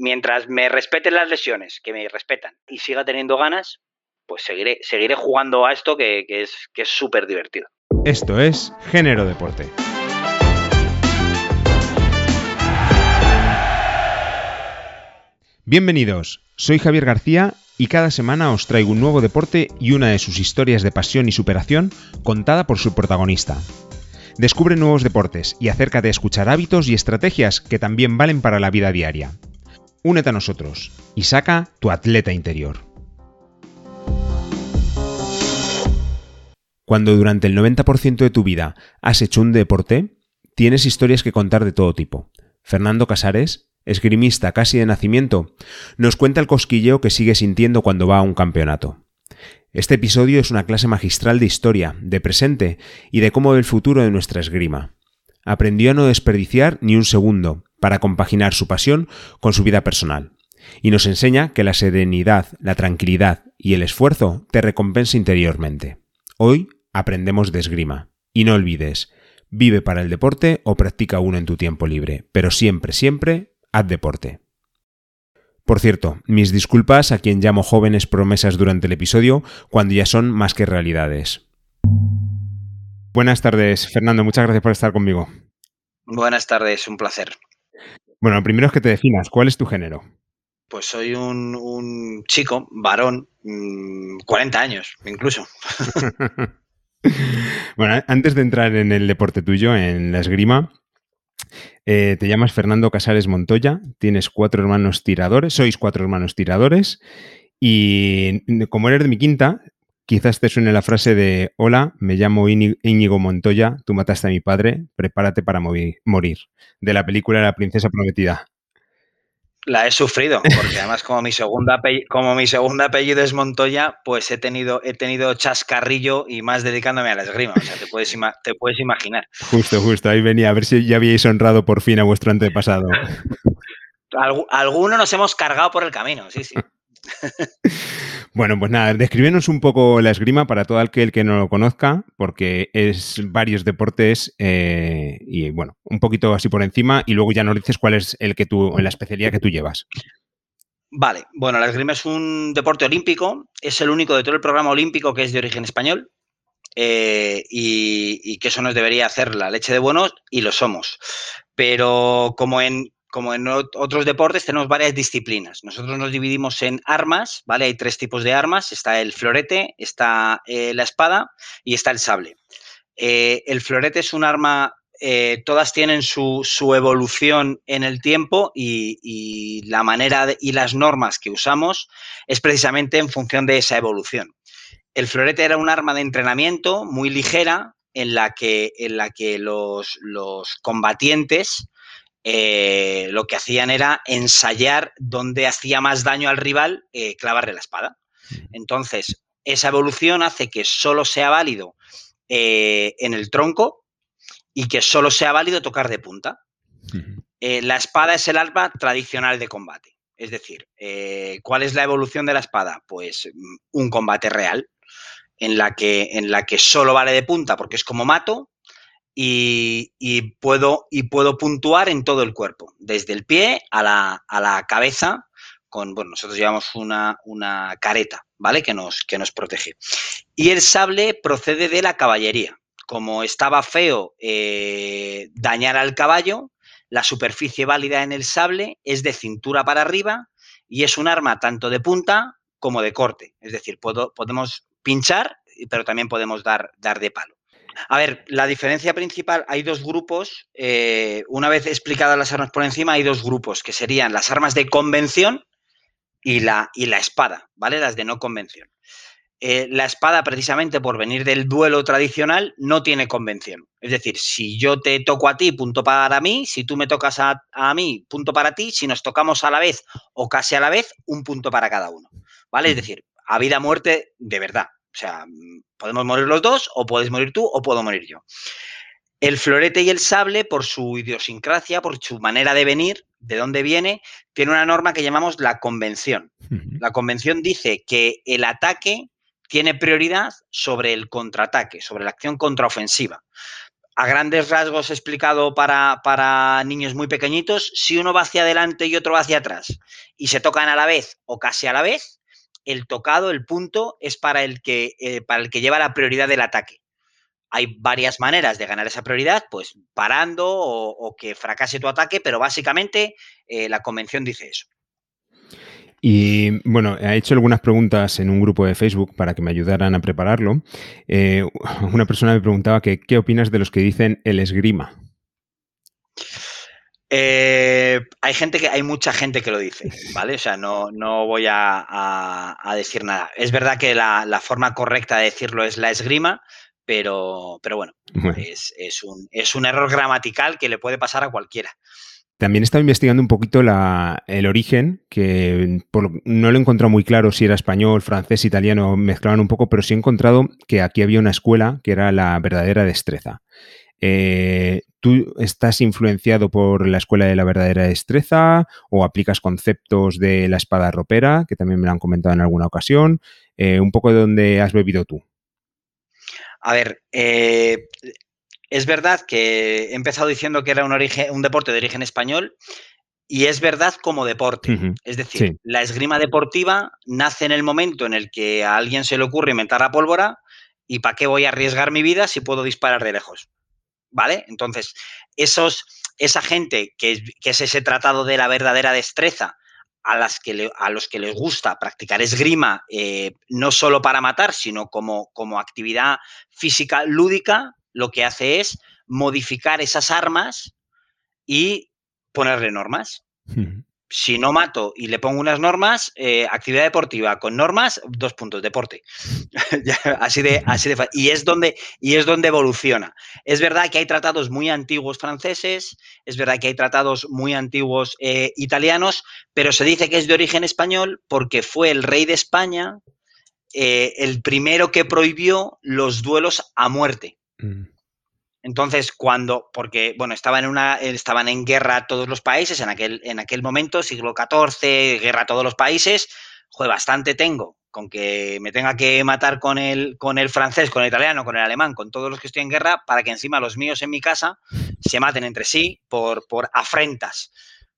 mientras me respeten las lesiones, que me respetan, y siga teniendo ganas, pues seguiré, seguiré jugando a esto que, que es que es súper divertido. Esto es Género Deporte. Bienvenidos, soy Javier García y cada semana os traigo un nuevo deporte y una de sus historias de pasión y superación contada por su protagonista. Descubre nuevos deportes y acércate a escuchar hábitos y estrategias que también valen para la vida diaria. Únete a nosotros y saca tu atleta interior. Cuando durante el 90% de tu vida has hecho un deporte, tienes historias que contar de todo tipo. Fernando Casares, esgrimista casi de nacimiento, nos cuenta el cosquilleo que sigue sintiendo cuando va a un campeonato. Este episodio es una clase magistral de historia, de presente y de cómo ve el futuro de nuestra esgrima. Aprendió a no desperdiciar ni un segundo para compaginar su pasión con su vida personal. Y nos enseña que la serenidad, la tranquilidad y el esfuerzo te recompensa interiormente. Hoy aprendemos de esgrima. Y no olvides, vive para el deporte o practica uno en tu tiempo libre, pero siempre, siempre, haz deporte. Por cierto, mis disculpas a quien llamo jóvenes promesas durante el episodio, cuando ya son más que realidades. Buenas tardes, Fernando, muchas gracias por estar conmigo. Buenas tardes, un placer. Bueno, lo primero es que te definas, ¿cuál es tu género? Pues soy un, chico, varón, 40 mm, años incluso. bueno, antes de entrar en el deporte tuyo, en la esgrima, eh, te llamas Fernando Casares Montoya, tienes cuatro hermanos tiradores, sois cuatro hermanos tiradores y como eres de mi quinta, quizás te suene la frase de Hola, me llamo Íñigo Montoya, tú mataste a mi padre, prepárate para morir, de la película La princesa prometida la he sufrido, porque además como mi segunda apellido, como mi segunda apellido es Montoya, pues he tenido, he tenido chascarrillo y más dedicándome a la esgrima. O sea, te puedes, te puedes imaginar. Justo, justo. Ahí venía a ver si ya habíais honrado por fin a vuestro antepasado. Algunos nos hemos cargado por el camino, sí, sí. Bueno, pues nada, descríbenos un poco la esgrima para todo aquel que no lo conozca, porque es varios deportes eh, y bueno, un poquito así por encima y luego ya nos dices cuál es el que tú, la especialidad que tú llevas. Vale, bueno, la esgrima es un deporte olímpico, es el único de todo el programa olímpico que es de origen español eh, y, y que eso nos debería hacer la leche de buenos y lo somos. Pero como en como en otros deportes, tenemos varias disciplinas. Nosotros nos dividimos en armas, ¿vale? Hay tres tipos de armas. Está el florete, está eh, la espada y está el sable. Eh, el florete es un arma, eh, todas tienen su, evolución en el tiempo y, la manera y las normas que usamos es precisamente en función de esa evolución. El florete era un arma de entrenamiento muy ligera en la que, en la que los, los combatientes eh, lo que hacían era ensayar dónde hacía más daño al rival eh, clavarle la espada. Entonces, esa evolución hace que solo sea válido eh, en el tronco y que solo sea válido tocar de punta. la espada es el arma tradicional de combate. Es decir, ¿cuál es la evolución de la espada? Pues mm, un combate real, en la que, en la que solo vale de punta porque es como mato, y, puedo, y puedo puntuar en todo el cuerpo, desde el pie a la, cabeza, con, bueno, nosotros llevamos una, una, careta, ¿vale? Que nos, que nos protege. Y el sable procede de la caballería. Como estaba feo eh, dañar al caballo, la superficie válida en el sable es de cintura para arriba y es un arma tanto de punta como de corte. Es decir, podemos pinchar, pero también podemos dar, dar de palo. A ver, la diferencia principal, hay dos grupos, eh, una vez explicadas las armas por encima, hay dos grupos, que serían las armas de convención y la, y la espada, ¿vale? Las de no convención. Eh, la espada, precisamente por venir del duelo tradicional, no tiene convención. Es decir, si yo te toco a ti, punto para mí, si tú me tocas a, a mí, punto para ti, si nos tocamos a la vez o casi a la vez, un punto para cada uno. ¿Vale? Es decir, a vida muerte de verdad. O sea, podemos morir los dos, o puedes morir tú, o puedo morir yo. El florete y el sable, por su idiosincrasia, por su manera de venir, de dónde viene, tiene una norma que llamamos la convención. La convención dice que el ataque tiene prioridad sobre el contraataque, sobre la acción contraofensiva. a grandes rasgos explicado para, para, niños muy pequeñitos, si uno va hacia adelante y otro va hacia atrás y se tocan a la vez o casi a la vez, el tocado, el punto, es para el que, eh, para el que lleva la prioridad del ataque. Hay varias maneras de ganar esa prioridad, pues parando o, que fracase tu ataque, pero básicamente eh, la convención dice eso. Y bueno, he hecho algunas preguntas en un grupo de Facebook para que me ayudaran a prepararlo. Eh, una persona me preguntaba que, qué opinas de los que dicen el esgrima. Eh, hay gente que, hay mucha gente que lo dice, ¿vale? O sea, no, no voy a, decir nada. Es verdad que la, forma correcta de decirlo es la esgrima, pero, pero bueno, Es, un, es un error gramatical que le puede pasar a cualquiera. También estaba investigando un poquito el origen, que no lo he encontrado muy claro si era español, francés, italiano, mezclaban un poco, pero sí he encontrado que aquí había una escuela que era la verdadera destreza. Eh, ¿Tú estás influenciado por la escuela de la verdadera destreza o aplicas conceptos de la espada ropera, que también me lo han comentado en alguna ocasión? Eh, un poco de dónde has bebido tú. A ver, eh, es verdad que he empezado diciendo que era un, origen, un deporte de origen español y es verdad como deporte. Es decir, la esgrima deportiva nace en el momento en el que a alguien se le ocurre inventar la pólvora y ¿para qué voy a arriesgar mi vida si puedo disparar de lejos? ¿Vale? Entonces, esos, esa gente que, es ese tratado de la verdadera destreza, a, las que a los que les gusta practicar esgrima, eh, no solo para matar, sino como, como actividad física lúdica, lo que hace es modificar esas armas y ponerle normas. Si no mato y le pongo unas normas, eh, actividad deportiva con normas, dos puntos, deporte. así de, así de y es donde y es donde evoluciona. Es verdad que hay tratados muy antiguos franceses, es verdad que hay tratados muy antiguos eh, italianos, pero se dice que es de origen español porque fue el rey de España eh, el primero que prohibió los duelos a muerte. Mm. Entonces, cuando, porque, bueno, estaban en, una, estaban en guerra todos los países en aquel, en aquel momento, siglo XIV, guerra todos los países, joder, bastante tengo con que me tenga que matar con el, con el francés, con el italiano, con el alemán, con todos los que estoy en guerra, para que encima los míos en mi casa se maten entre sí por, por afrentas.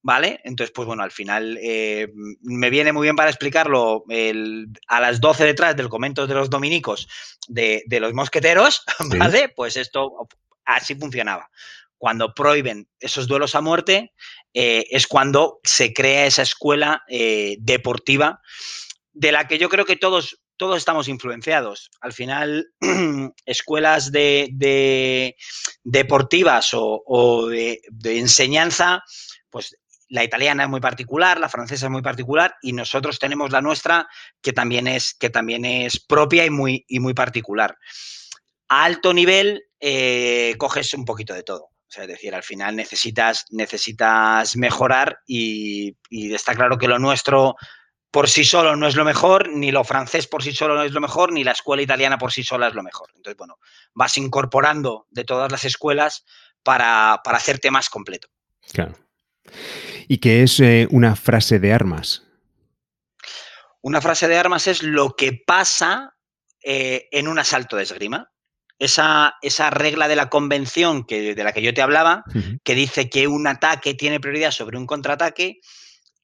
¿Vale? Entonces, pues bueno, al final eh, me viene muy bien para explicarlo a las 12 detrás del comento de los dominicos de, los mosqueteros, ¿vale? Pues esto así funcionaba. Cuando prohíben esos duelos a muerte, eh, es cuando se crea esa escuela eh, deportiva de la que yo creo que todos, todos estamos influenciados. Al final, escuelas de, deportivas o, de, enseñanza, pues la italiana es muy particular, la francesa es muy particular y nosotros tenemos la nuestra que también es, que también es propia y muy, y muy particular. A alto nivel eh, coges un poquito de todo. es decir, al final necesitas, necesitas mejorar y, está claro que lo nuestro por sí solo no es lo mejor, ni lo francés por sí solo no es lo mejor, ni la escuela italiana por sí sola es lo mejor. Entonces, bueno, vas incorporando de todas las escuelas para, para hacerte más completo. Claro. ¿Y qué es eh, una frase de armas? Una frase de armas es lo que pasa eh, en un asalto de esgrima. Esa, esa, regla de la convención que, de la que yo te hablaba, que dice que un ataque tiene prioridad sobre un contraataque,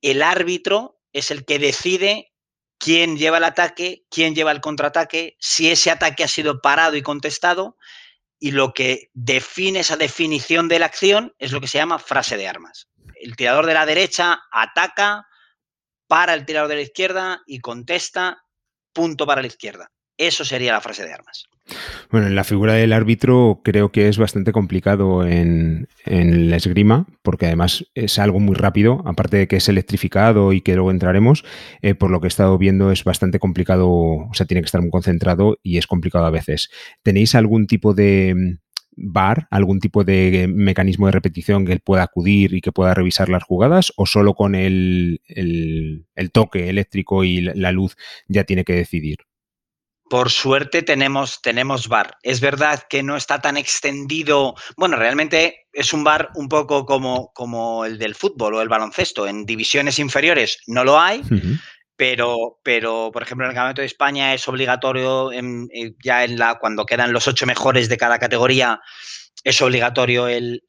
el árbitro es el que decide quién lleva el ataque, quién lleva el contraataque, si ese ataque ha sido parado y contestado, y lo que define esa definición de la acción es lo que se llama frase de armas el tirador de la derecha ataca para el tirador de la izquierda y contesta punto para la izquierda. Eso sería la frase de armas. Bueno, en la figura del árbitro creo que es bastante complicado en, la esgrima, porque además es algo muy rápido, aparte de que es electrificado y que luego entraremos, eh, por lo que he estado viendo es bastante complicado, o sea, tiene que estar muy concentrado y es complicado a veces. ¿Tenéis algún tipo de, VAR, algún tipo de mecanismo de repetición que él pueda acudir y que pueda revisar las jugadas, o solo con el, toque eléctrico y la luz ya tiene que decidir? Por suerte tenemos, tenemos bar. Es verdad que no está tan extendido. Bueno, realmente es un bar un poco como, como el del fútbol o el baloncesto. En divisiones inferiores no lo hay, pero, pero por ejemplo en el Campeonato de España es obligatorio ya en la, cuando quedan los ocho mejores de cada categoría es obligatorio el,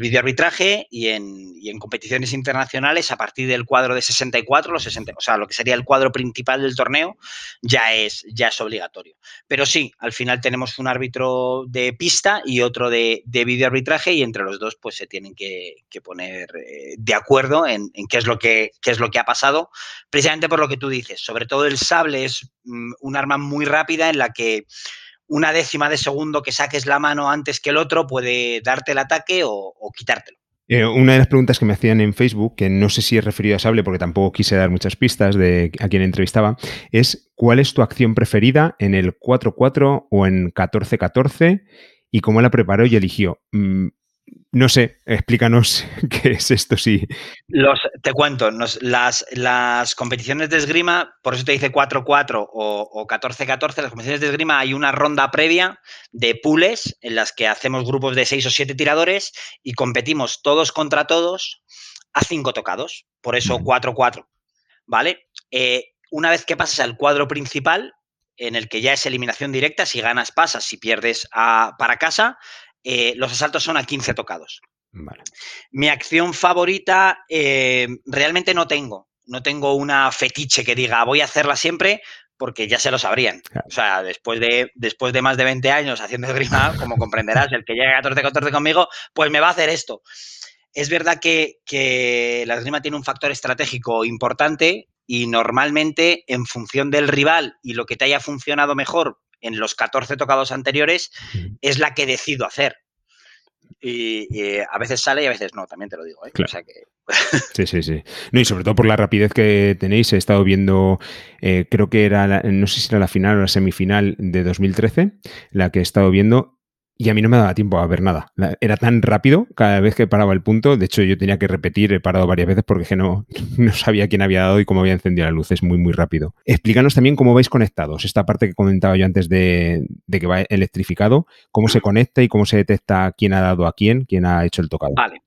videoarbitraje y en, competiciones internacionales, a partir del cuadro de 64, los 60, o sea, lo que sería el cuadro principal del torneo, ya es, ya es obligatorio. Pero sí, al final tenemos un árbitro de pista y otro de, de videoarbitraje y entre los dos pues se tienen que, que poner eh, de acuerdo en, en, qué, es lo que, qué es lo que ha pasado, precisamente por lo que tú dices. Sobre todo el sable es mm, un arma muy rápida en la que una décima de segundo que saques la mano antes que el otro puede darte el ataque o, quitártelo. Eh, una de las preguntas que me hacían en Facebook, que no sé si es referido a Sable porque tampoco quise dar muchas pistas de a quien entrevistaba, es ¿cuál es tu acción preferida en el 4-4 o en 14-14 y cómo la preparó y eligió? Mm, no sé, explícanos qué es esto, sí. Los, te cuento, nos, las, las, competiciones de esgrima, por eso te dice 4-4 o 14-14, las competiciones de esgrima hay una ronda previa de pools en las que hacemos grupos de 6 o 7 tiradores y competimos todos contra todos a 5 tocados, por eso 4-4, ¿vale? Eh, una vez que pasas al cuadro principal, en el que ya es eliminación directa, si ganas pasas, si pierdes a, para casa, eh, los asaltos son a 15 tocados. Vale. Mi acción favorita eh, realmente no tengo. No tengo una fetiche que diga voy a hacerla siempre porque ya se lo sabrían. Claro. O sea, después de, después de más de 20 años haciendo esgrima, como comprenderás, el que llega a 14-14 conmigo, pues me va a hacer esto. Es verdad que, que la esgrima tiene un factor estratégico importante y normalmente en función del rival y lo que te haya funcionado mejor en los 14 tocados anteriores, es la que decido hacer. Y, y, a veces sale y a veces no, también te lo digo. ¿eh? Claro. O sea que... sí, sí, sí. No, y sobre todo por la rapidez que tenéis. He estado viendo, eh, creo que era, la, no sé si era la final o la semifinal de 2013, la que he estado viendo, y a mí no me daba tiempo a ver nada. Era tan rápido cada vez que paraba el punto. De hecho, yo tenía que repetir, he parado varias veces porque no, no sabía quién había dado y cómo había encendido la luz. Es muy, muy rápido. Explícanos también cómo vais conectados. Esta parte que comentaba yo antes de, de que va electrificado, cómo se conecta y cómo se detecta quién ha dado a quién, quién ha hecho el tocado. Vale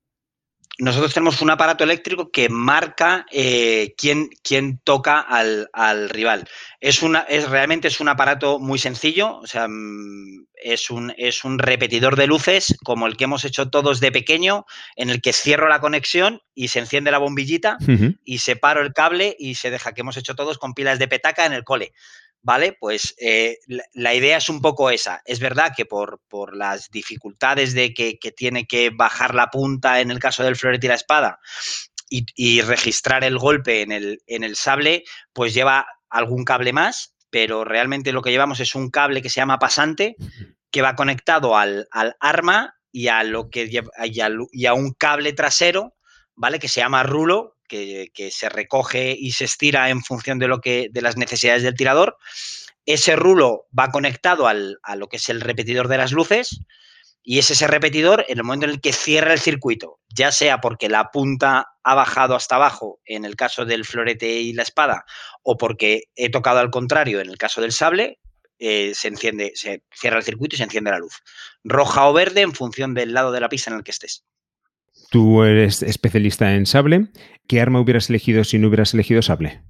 nosotros tenemos un aparato eléctrico que marca eh, quién, quién, toca al, al, rival. Es, una, es realmente es un aparato muy sencillo, o sea, mm, es un, es un repetidor de luces como el que hemos hecho todos de pequeño, en el que cierro la conexión y se enciende la bombillita uh -huh. y separo el cable y se deja, que hemos hecho todos con pilas de petaca en el cole. ¿Vale? Pues eh, la, la, idea es un poco esa. Es verdad que por, por las dificultades de que, que, tiene que bajar la punta en el caso del florete y la espada y, y registrar el golpe en el, en el, sable, pues lleva algún cable más, pero realmente lo que llevamos es un cable que se llama pasante, que va conectado al, al arma y a, lo que, y a, y a un cable trasero, ¿vale? Que se llama rulo, que, se recoge y se estira en función de, lo que, de las necesidades del tirador. Ese rulo va conectado al, a lo que es el repetidor de las luces y es ese repetidor en el momento en el que cierra el circuito, ya sea porque la punta ha bajado hasta abajo en el caso del florete y la espada o porque he tocado al contrario en el caso del sable, eh, se enciende, se cierra el circuito y se enciende la luz. Roja o verde en función del lado de la pista en el que estés. Tú eres especialista en sable. ¿Qué arma hubieras elegido si no hubieras elegido sable?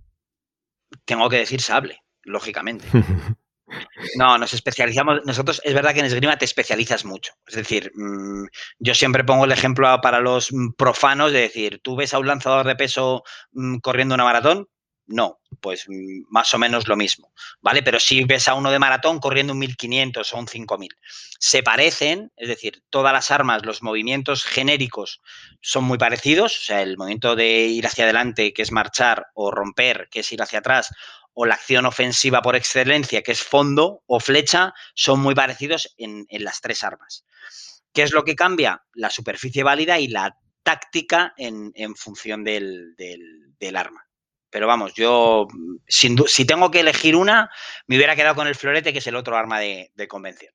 Tengo que decir sable, lógicamente. No, nos especializamos. Nosotros, es verdad que en esgrima te especializas mucho. Es decir, mmm, yo siempre pongo el ejemplo para los profanos de decir, tú ves a un lanzador de peso mmm, corriendo una maratón, no, pues más o menos lo mismo, ¿vale? Pero si ves a uno de maratón corriendo un 1500 o un 5000, se parecen, es decir, todas las armas, los movimientos genéricos son muy parecidos, o sea, el movimiento de ir hacia adelante, que es marchar, o romper, que es ir hacia atrás, o la acción ofensiva por excelencia, que es fondo o flecha, son muy parecidos en, las tres armas. ¿Qué es lo que cambia? La superficie válida y la táctica en, función del arma. Pero vamos, yo, sin, si tengo que elegir una, me hubiera quedado con el florete, que es el otro arma de, de convención.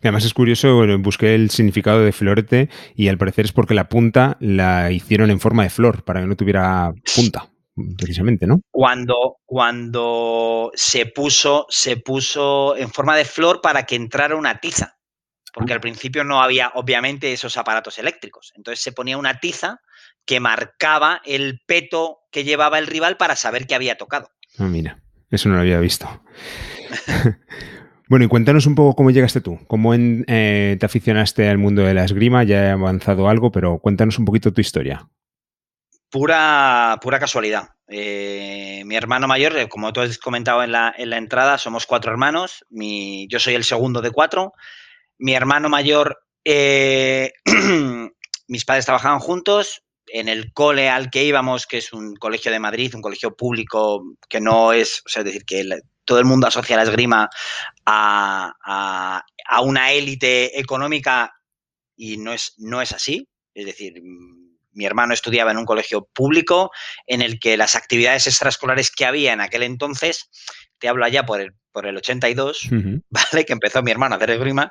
Además es curioso, bueno, busqué el significado de florete y al parecer es porque la punta la hicieron en forma de flor, para que no tuviera punta, precisamente, ¿no? Cuando, cuando se, puso, se puso en forma de flor para que entrara una tiza, porque al principio no había, obviamente, esos aparatos eléctricos. Entonces se ponía una tiza que marcaba el peto que llevaba el rival para saber que había tocado. Ah, mira, eso no lo había visto. Bueno, y cuéntanos un poco cómo llegaste tú, cómo eh, te aficionaste al mundo de la esgrima, ya he avanzado algo, pero cuéntanos un poquito tu historia. Pura, pura casualidad. Eh, mi hermano mayor, eh, como tú has comentado en la, entrada, somos cuatro hermanos. yo soy el segundo de cuatro. Mi hermano mayor, mis padres trabajaban juntos. En el cole al que íbamos, que es un colegio de Madrid, un colegio público que no es, o sea, es decir, que todo el mundo asocia la esgrima a, una élite económica y no es, no es así. Es decir, mi hermano estudiaba en un colegio público en el que las actividades extraescolares que había en aquel entonces, te hablo allá por el, por el 82, ¿vale? Que empezó mi hermano a hacer esgrima,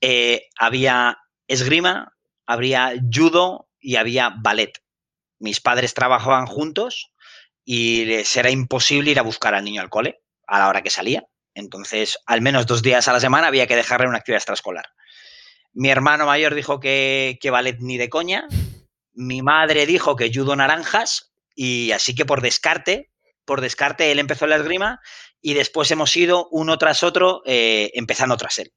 eh, había esgrima, habría judo y había ballet. Mis padres trabajaban juntos y les era imposible ir a buscar al niño al cole a la hora que salía. Entonces, al menos dos días a la semana había que dejarle una actividad extraescolar. Mi hermano mayor dijo que, que ballet ni de coña. Mi madre dijo que judo naranjas. Y así que por descarte, por descarte, él empezó la esgrima y después hemos ido uno tras otro, eh, empezando tras él.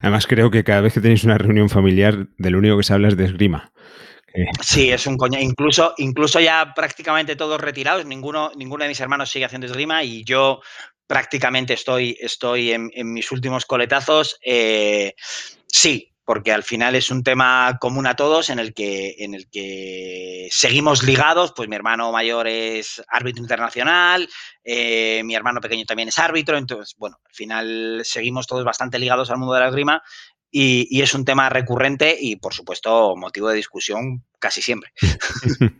Además, creo que cada vez que tenéis una reunión familiar, de lo único que se habla es de esgrima. Sí, es un coña. Incluso, incluso ya prácticamente todos retirados, ninguno, ninguno de mis hermanos sigue haciendo esgrima y yo prácticamente estoy, estoy en, mis últimos coletazos. Eh, sí, porque al final es un tema común a todos en el que, en el que seguimos ligados. Pues mi hermano mayor es árbitro internacional, eh, mi hermano pequeño también es árbitro, entonces, bueno, al final seguimos todos bastante ligados al mundo de la esgrima y, es un tema recurrente y, por supuesto, motivo de discusión casi siempre.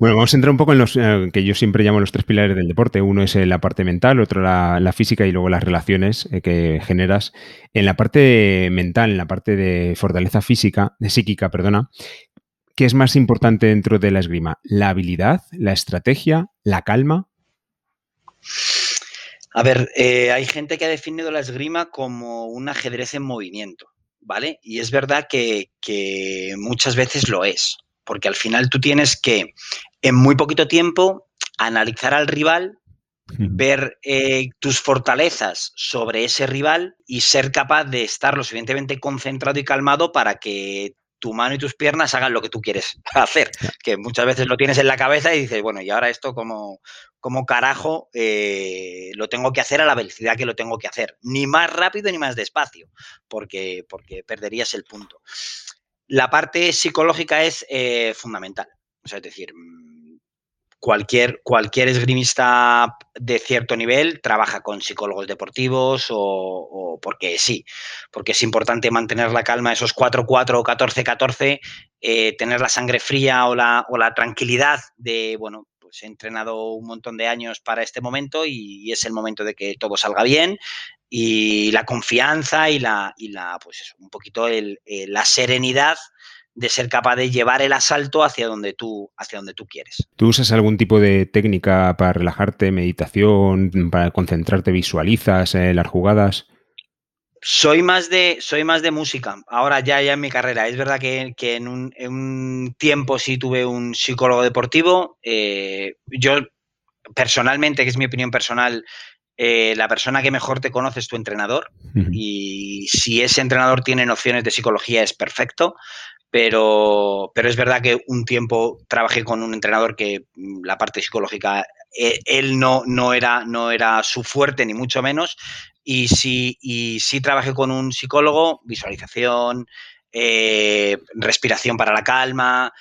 Bueno, vamos a entrar un poco en los eh, que yo siempre llamo los tres pilares del deporte. Uno es la parte mental, otro la, física y luego las relaciones eh, que generas. En la parte mental, en la parte de fortaleza física, de psíquica, perdona, ¿qué es más importante dentro de la esgrima? ¿La habilidad, la estrategia, la calma? A ver, hay gente que ha definido la esgrima como un ajedrez en movimiento, ¿vale? Y es verdad que muchas veces lo es porque al final tú tienes que, en muy poquito tiempo, analizar al rival, ver eh, tus fortalezas sobre ese rival y ser capaz de estar lo suficientemente concentrado y calmado para que tu mano y tus piernas hagan lo que tú quieres hacer, que muchas veces lo tienes en la cabeza y dices, bueno, y ahora esto como, como carajo eh, lo tengo que hacer a la velocidad que lo tengo que hacer, ni más rápido ni más despacio, porque, porque perderías el punto. La parte psicológica es eh, fundamental. Es decir, mm, cualquier, cualquier esgrimista de cierto nivel trabaja con psicólogos deportivos o, porque sí, porque es importante mantener la calma, esos 4-4 o 14-14, eh, tener la sangre fría o la, o la tranquilidad de, bueno, pues he entrenado un montón de años para este momento y, es el momento de que todo salga bien y la confianza y la, y la pues un poquito el, eh, la serenidad de ser capaz de llevar el asalto hacia donde tú, hacia donde tú quieres. ¿Tú usas algún tipo de técnica para relajarte, meditación, para concentrarte, visualizas eh, las jugadas? Soy más de, soy más de música, ahora ya, ya en mi carrera. Es verdad que, en, un, tiempo sí tuve un psicólogo deportivo. Eh, yo personalmente, que es mi opinión personal, eh, la persona que mejor te conoce es tu entrenador. Y si ese entrenador tiene nociones de psicología es perfecto, pero, pero es verdad que un tiempo trabajé con un entrenador que mm, la parte psicológica, eh, él no, no, era, no era su fuerte ni mucho menos y sí, y trabajé con un psicólogo, visualización, eh, respiración para la calma,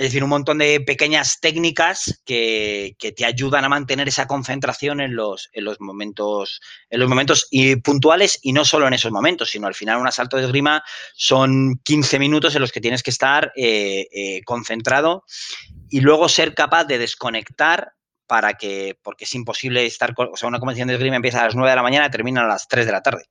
es decir, un montón de pequeñas técnicas que, te ayudan a mantener esa concentración en los, en los momentos, en los momentos y puntuales y no solo en esos momentos, sino al final un asalto de esgrima son 15 minutos en los que tienes que estar eh, eh, concentrado y luego ser capaz de desconectar para que, porque es imposible estar, o sea, una convención de esgrima empieza a las 9 de la mañana y termina a las 3 de la tarde.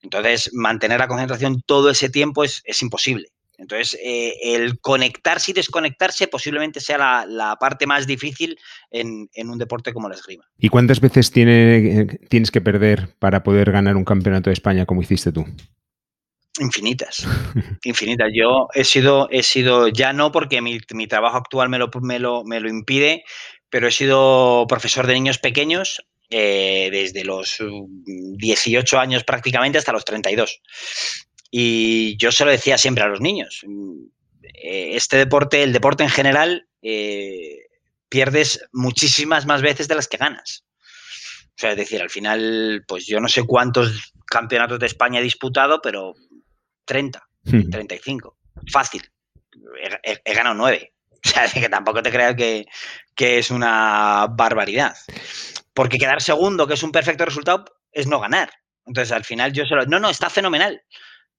Entonces, mantener la concentración todo ese tiempo es, es imposible. Entonces, eh, el conectarse y desconectarse posiblemente sea la, parte más difícil en, un deporte como la esgrima. ¿Y cuántas veces tienes que perder para poder ganar un campeonato de España como hiciste tú? Infinitas, infinitas. Yo he sido, he sido, ya no porque mi, trabajo actual me lo, me, lo, me lo impide, pero he sido profesor de niños pequeños eh, desde los 18 años prácticamente hasta los 32. Y yo se lo decía siempre a los niños. Eh, este deporte, el deporte en general, eh, pierdes muchísimas más veces de las que ganas. O sea, es decir, al final, pues yo no sé cuántos campeonatos de España he disputado, pero 30, 35. Hmm. Fácil. He, ganado 9. O sea, que tampoco te creas que, es una barbaridad. Porque quedar segundo, que es un perfecto resultado, es no ganar. Entonces, al final yo solo... No, no, está fenomenal.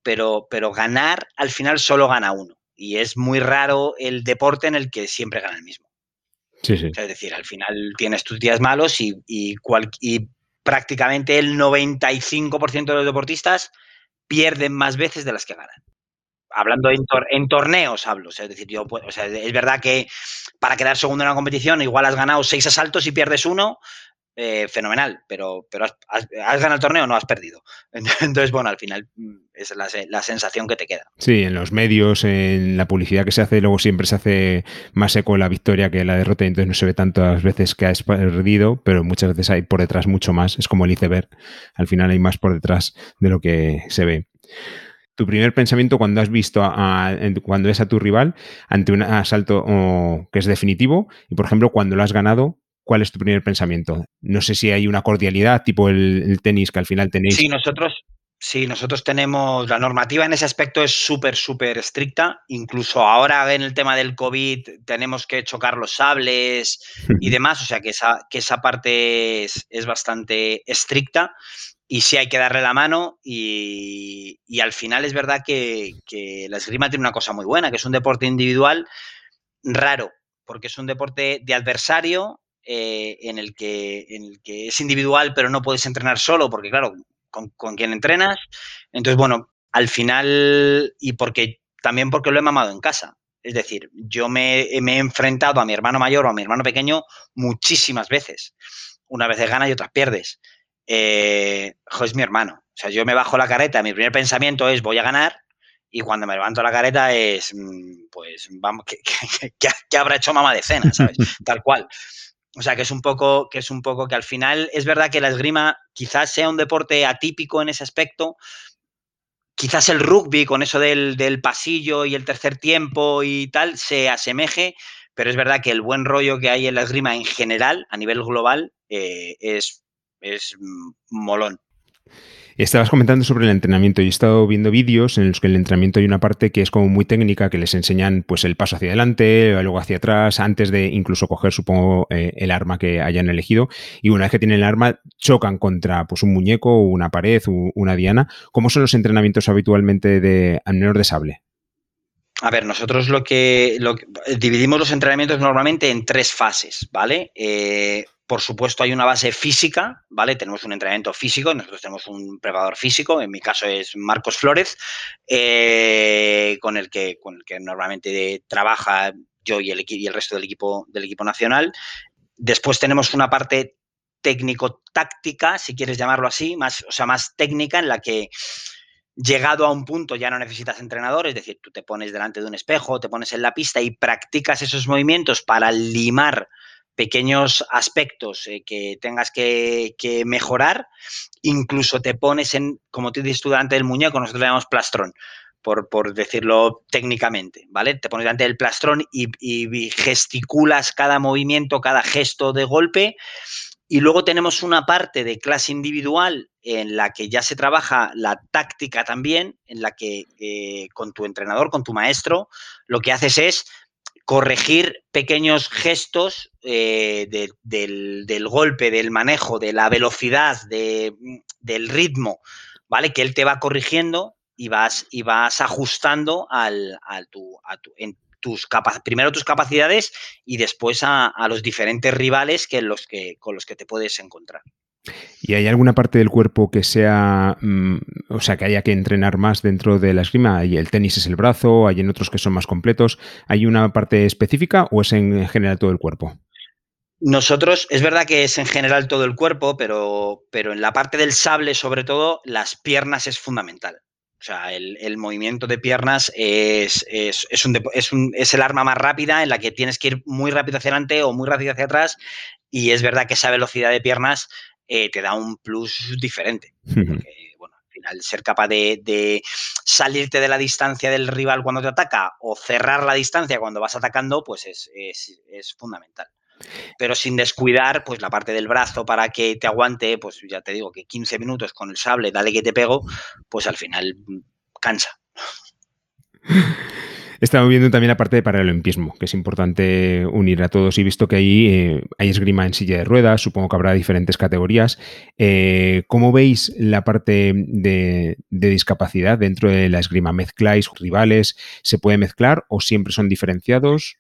Pero, pero ganar, al final solo gana uno. Y es muy raro el deporte en el que siempre gana el mismo. Sí, sí. es decir, al final tienes tus días malos y, y, y prácticamente el 95% de los deportistas pierden más veces de las que ganan. Hablando en, torneos, hablo. es decir, yo, o sea, es verdad que para quedar segundo en una competición, igual has ganado seis asaltos y pierdes uno, eh, fenomenal, pero, pero has, ganado el torneo o no has perdido. Entonces, bueno, al final mm, es la, sensación que te queda. Sí, en los medios, en la publicidad que se hace, luego siempre se hace más eco la victoria que la derrota, entonces no se ve tantas veces que has perdido, pero muchas veces hay por detrás mucho más. Es como el iceberg, al final hay más por detrás de lo que se ve tu primer pensamiento cuando has visto a, cuando es a tu rival ante un asalto que es definitivo y por ejemplo cuando lo has ganado ¿cuál es tu primer pensamiento? No sé si hay una cordialidad, tipo el, tenis que al final tenéis. Sí, nosotros, sí, nosotros tenemos, la normativa en ese aspecto es súper, súper estricta. Incluso ahora en el tema del COVID tenemos que chocar los sables y demás, o sea que esa, que esa parte es, bastante estricta y sí hay que darle la mano y, al final es verdad que, que la esgrima tiene una cosa muy buena, que es un deporte individual raro, porque es un deporte de adversario eh, en, el que, en el que es individual, pero no puedes entrenar solo, porque claro, con, con quien entrenas. Entonces, bueno, al final, y porque también porque lo he mamado en casa. Es decir, yo me, he enfrentado a mi hermano mayor o a mi hermano pequeño muchísimas veces. Una vez gana y otras pierdes. Eh, es mi hermano. O sea, yo me bajo la careta, mi primer pensamiento es voy a ganar, y cuando me levanto la careta es, mm, pues, vamos, ¿qué, habrá hecho mamá de cena? ¿Sabes? Tal cual. O sea, que es un poco, que es un poco que al final es verdad que la esgrima quizás sea un deporte atípico en ese aspecto. Quizás el rugby, con eso del, pasillo y el tercer tiempo y tal, se asemeje, pero es verdad que el buen rollo que hay en la esgrima en general, a nivel global, eh, es, es molón. Estabas comentando sobre el entrenamiento. Yo he estado viendo vídeos en los que el entrenamiento hay una parte que es como muy técnica, que les enseñan pues el paso hacia adelante, luego hacia atrás, antes de incluso coger, supongo, eh, el arma que hayan elegido. Y una vez que tienen el arma, chocan contra pues un muñeco, una pared, una diana. ¿Cómo son los entrenamientos habitualmente de menor de sable? A ver, nosotros lo que, lo dividimos los entrenamientos normalmente en tres fases, ¿vale? Eh, por supuesto, hay una base física, ¿vale? Tenemos un entrenamiento físico, nosotros tenemos un preparador físico, en mi caso es Marcos Flores, eh, con, el que, normalmente trabaja yo y el, y el resto del equipo, del equipo nacional. Después tenemos una parte técnico-táctica, si quieres llamarlo así, más, o sea, más técnica, en la que llegado a un punto ya no necesitas entrenador, es decir, tú te pones delante de un espejo, te pones en la pista y practicas esos movimientos para limar pequeños aspectos eh, que tengas que, mejorar, incluso te pones en, como te dices tú, delante del muñeco, nosotros le llamamos plastrón, por, decirlo técnicamente, ¿vale? Te pones delante del plastrón y, y, gesticulas cada movimiento, cada gesto de golpe. Y luego tenemos una parte de clase individual en la que ya se trabaja la táctica también, en la que eh, con tu entrenador, con tu maestro, lo que haces es corregir pequeños gestos eh, del, golpe, del manejo, de la velocidad, del ritmo, ¿vale? Que él te va corrigiendo y vas, y vas ajustando al, tu, a en tus primero tus capacidades y después a, a, los diferentes rivales que los que, con los que te puedes encontrar. ¿Y hay alguna parte del cuerpo que sea, mm, o sea, que haya que entrenar más dentro de la esgrima? ¿Y el tenis es el brazo? ¿Hay en otros que son más completos? ¿Hay una parte específica o es en general todo el cuerpo? Nosotros, es verdad que es en general todo el cuerpo, pero, pero en la parte del sable, sobre todo, las piernas es fundamental. O sea, el, movimiento de piernas es, es, es, un, es, el arma más rápida en la que tienes que ir muy rápido hacia adelante o muy rápido hacia atrás. Y es verdad que esa velocidad de piernas eh, te da un plus diferente. Porque, bueno, al final, ser capaz de, salirte de la distancia del rival cuando te ataca o cerrar la distancia cuando vas atacando, pues es, es fundamental pero sin descuidar pues la parte del brazo para que te aguante, pues ya te digo que 15 minutos con el sable, dale que te pego, pues al final mm, cansa. Estamos viendo también la parte de paralimpismo, que es importante unir a todos. Y visto que ahí eh, hay esgrima en silla de ruedas, supongo que habrá diferentes categorías. Eh, ¿Cómo veis la parte de, discapacidad dentro de la esgrima? ¿Mezcláis rivales? ¿Se puede mezclar o siempre son diferenciados?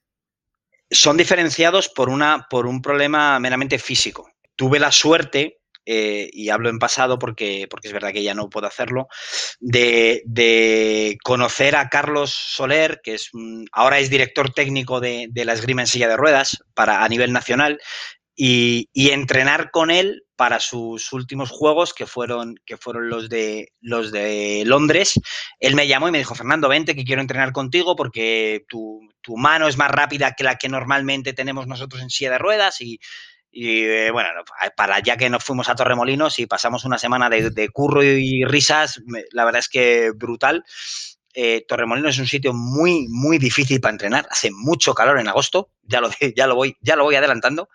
Son diferenciados por, una, por un problema meramente físico. Tuve la suerte eh, y hablo en pasado porque, porque es verdad que ya no puedo hacerlo, de, conocer a Carlos Soler, que es ahora es director técnico de, la esgrima en silla de ruedas para, a nivel nacional, y, entrenar con él para sus últimos juegos, que fueron, que fueron los, de, los de Londres. Él me llamó y me dijo, Fernando, vente que quiero entrenar contigo porque tu, tu mano es más rápida que la que normalmente tenemos nosotros en silla de ruedas y, y eh, bueno, para ya que nos fuimos a Torremolinos y pasamos una semana de, curro y risas, la verdad es que brutal. Eh, Torremolinos es un sitio muy, muy difícil para entrenar. Hace mucho calor en agosto, ya lo, ya lo, voy, ya lo voy adelantando.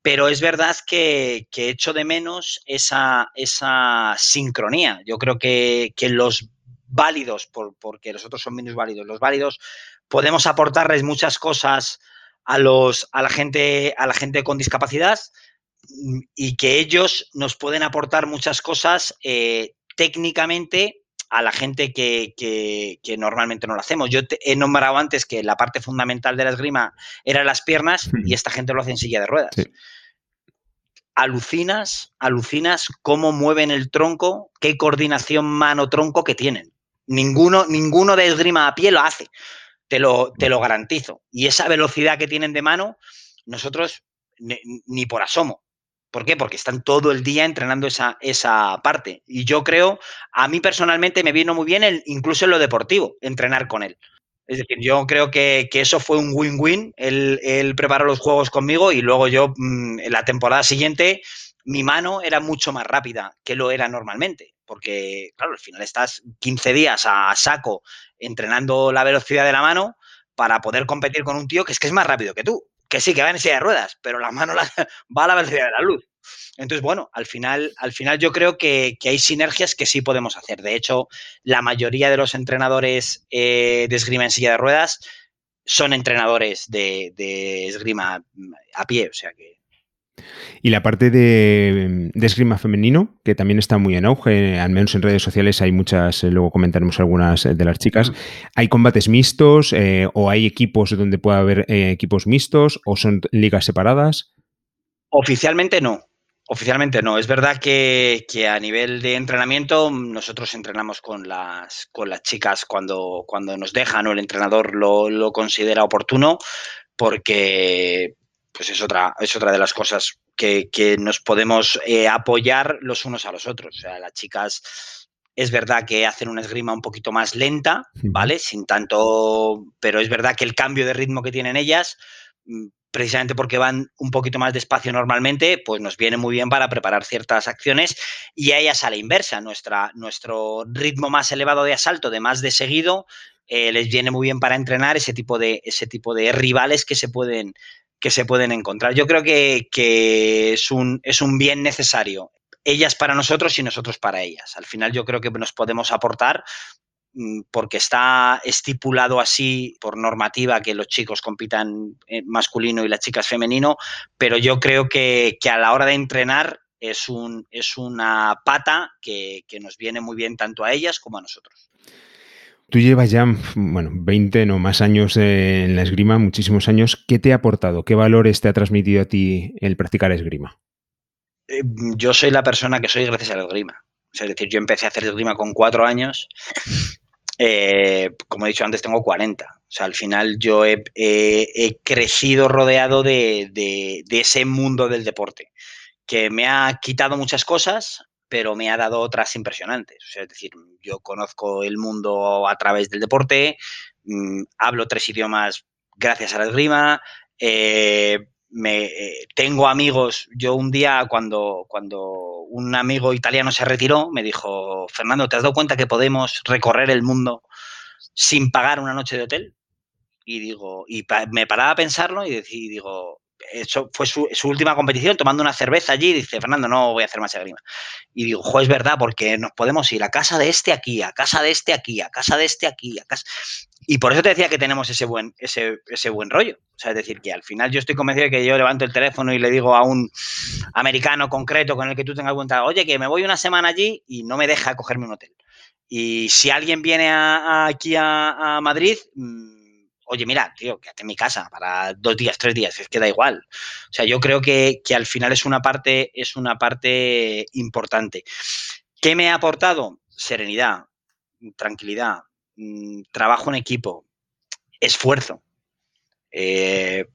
Pero es verdad que, que echo de menos esa, esa sincronía. Yo creo que, que los válidos, por, porque los otros son menos válidos, los válidos podemos aportarles muchas cosas a, los, a, la gente, a la gente con discapacidad mm, y que ellos nos pueden aportar muchas cosas eh, técnicamente a la gente que, normalmente no lo hacemos. Yo he nombrado antes que la parte fundamental de la esgrima eran las piernas y esta gente lo hace en silla de ruedas. Alucinas, alucinas cómo mueven el tronco, qué coordinación mano-tronco que tienen. Ninguno, ninguno de esgrima a pie lo hace te lo, te lo garantizo. Y esa velocidad que tienen de mano, nosotros ni, por asomo. ¿Por qué? Porque están todo el día entrenando esa, esa parte. Y yo creo, a mí personalmente me vino muy bien, el, incluso en lo deportivo, entrenar con él. Es decir, yo creo que, eso fue un win-win. Él, preparó los juegos conmigo y luego yo, mm, en la temporada siguiente, mi mano era mucho más rápida que lo era normalmente porque, claro, al final estás 15 días a saco entrenando la velocidad de la mano para poder competir con un tío que es que es más rápido que tú, que sí, que va en silla de ruedas, pero la mano va a la velocidad de la luz. Entonces, bueno, al final, al final yo creo que, hay sinergias que sí podemos hacer. De hecho, la mayoría de los entrenadores eh, de esgrima en silla de ruedas son entrenadores de, de esgrima a pie, o sea que y la parte de, esgrima femenino, que también está muy en auge, al menos en redes sociales hay muchas, eh, luego comentaremos algunas eh, de las chicas. ¿Hay combates mixtos eh, o hay equipos donde pueda haber equipos mixtos o son ligas separadas? Oficialmente no. Oficialmente no. Es verdad que, a nivel de entrenamiento nosotros entrenamos con las, con las chicas cuando, cuando nos dejan o el entrenador lo, lo considera oportuno porque pues es otra, es otra de las cosas que, nos podemos eh, apoyar los unos a los otros. O sea, las chicas es verdad que hacen una esgrima un poquito más lenta, ¿vale? Sin tanto, pero es verdad que el cambio de ritmo que tienen ellas, mm, precisamente porque van un poquito más despacio normalmente, pues nos viene muy bien para preparar ciertas acciones y a ellas a la inversa, nuestra, nuestro ritmo más elevado de asalto, de más de seguido, eh, les viene muy bien para entrenar ese tipo de, ese tipo de rivales que se pueden, que se pueden encontrar. Yo creo que, es, un, es un bien necesario, ellas para nosotros y nosotros para ellas. Al final yo creo que nos podemos aportar mm, porque está estipulado así por normativa que los chicos compitan masculino y las chicas femenino, pero yo creo que, a la hora de entrenar es, un, es una pata que, que nos viene muy bien tanto a ellas como a nosotros. Tú llevas ya, bueno, 20 no más años en la esgrima, muchísimos años. ¿Qué te ha aportado? ¿Qué valores te ha transmitido a ti el practicar esgrima? Eh, yo soy la persona que soy gracias a la esgrima. es decir, yo empecé a hacer esgrima con cuatro años. Eh, como he dicho antes, tengo 40. O sea, al final yo he, crecido rodeado de, ese mundo del deporte, que me ha quitado muchas cosas, pero me ha dado otras impresionantes. es decir, yo conozco el mundo a través del deporte, mm, hablo tres idiomas gracias a la esgrima, eh, eh, tengo amigos, yo un día cuando, cuando un amigo italiano se retiró, me dijo, Fernando, ¿te has dado cuenta que podemos recorrer el mundo sin pagar una noche de hotel? Y digo, y me paraba a pensarlo y, digo, eso fue su, última competición, tomando una cerveza allí, dice, Fernando, no voy a hacer más grima. Y digo, jo, es verdad, porque nos podemos ir a casa de este aquí, a casa de este aquí, a casa de este aquí, a casa... Y por eso te decía que tenemos ese buen, ese, ese buen rollo. O sea, es decir, que al final yo estoy convencido de que yo levanto el teléfono y le digo a un americano concreto con el que tú tengas cuenta, oye, que me voy una semana allí y no me deja cogerme un hotel. Y si alguien viene aquí a, a Madrid mm, oye, mira, tío, quédate en mi casa para dos días, tres días, es que da igual. O sea, yo creo que, al final es una parte, es una parte importante. ¿Qué me ha aportado? Serenidad, tranquilidad, mm, trabajo en equipo, esfuerzo. Eh,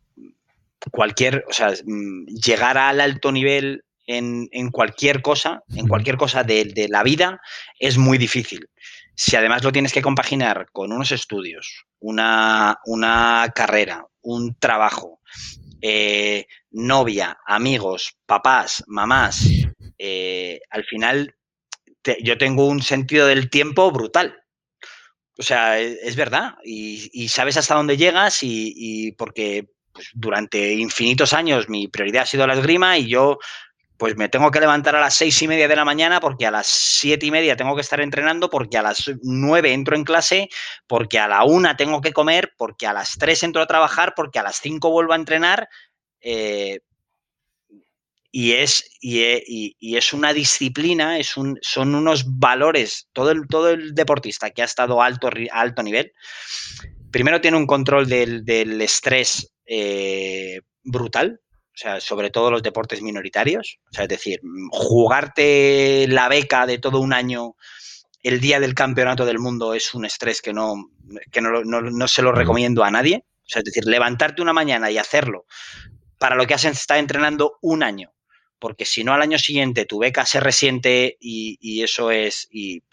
cualquier, o sea, mm, llegar al alto nivel en, cualquier cosa, en cualquier cosa de, la vida, es muy difícil. Si además lo tienes que compaginar con unos estudios, una, carrera, un trabajo, eh, novia, amigos, papás, mamás, eh, al final yo tengo un sentido del tiempo brutal. O sea, e, es, verdad. Y, sabes hasta dónde llegas y, porque pues, durante infinitos años mi prioridad ha sido la esgrima y yo pues me tengo que levantar a las seis y media de la mañana porque a las siete y media tengo que estar entrenando, porque a las nueve entro en clase, porque a la una tengo que comer, porque a las tres entro a trabajar, porque a las cinco vuelvo a entrenar. Eh, y, es, y, es una disciplina, es un, son unos valores. Todo el, todo el deportista que ha estado a alto, alto nivel, primero tiene un control del, estrés eh, brutal, o sea, sobre todo los deportes minoritarios. O sea, es decir, jugarte la beca de todo un año el día del campeonato del mundo es un estrés que no, no, se lo recomiendo a nadie. O sea, es decir, levantarte una mañana y hacerlo para lo que has estado entrenando un año. Porque si no, al año siguiente tu beca se resiente y, eso es. Y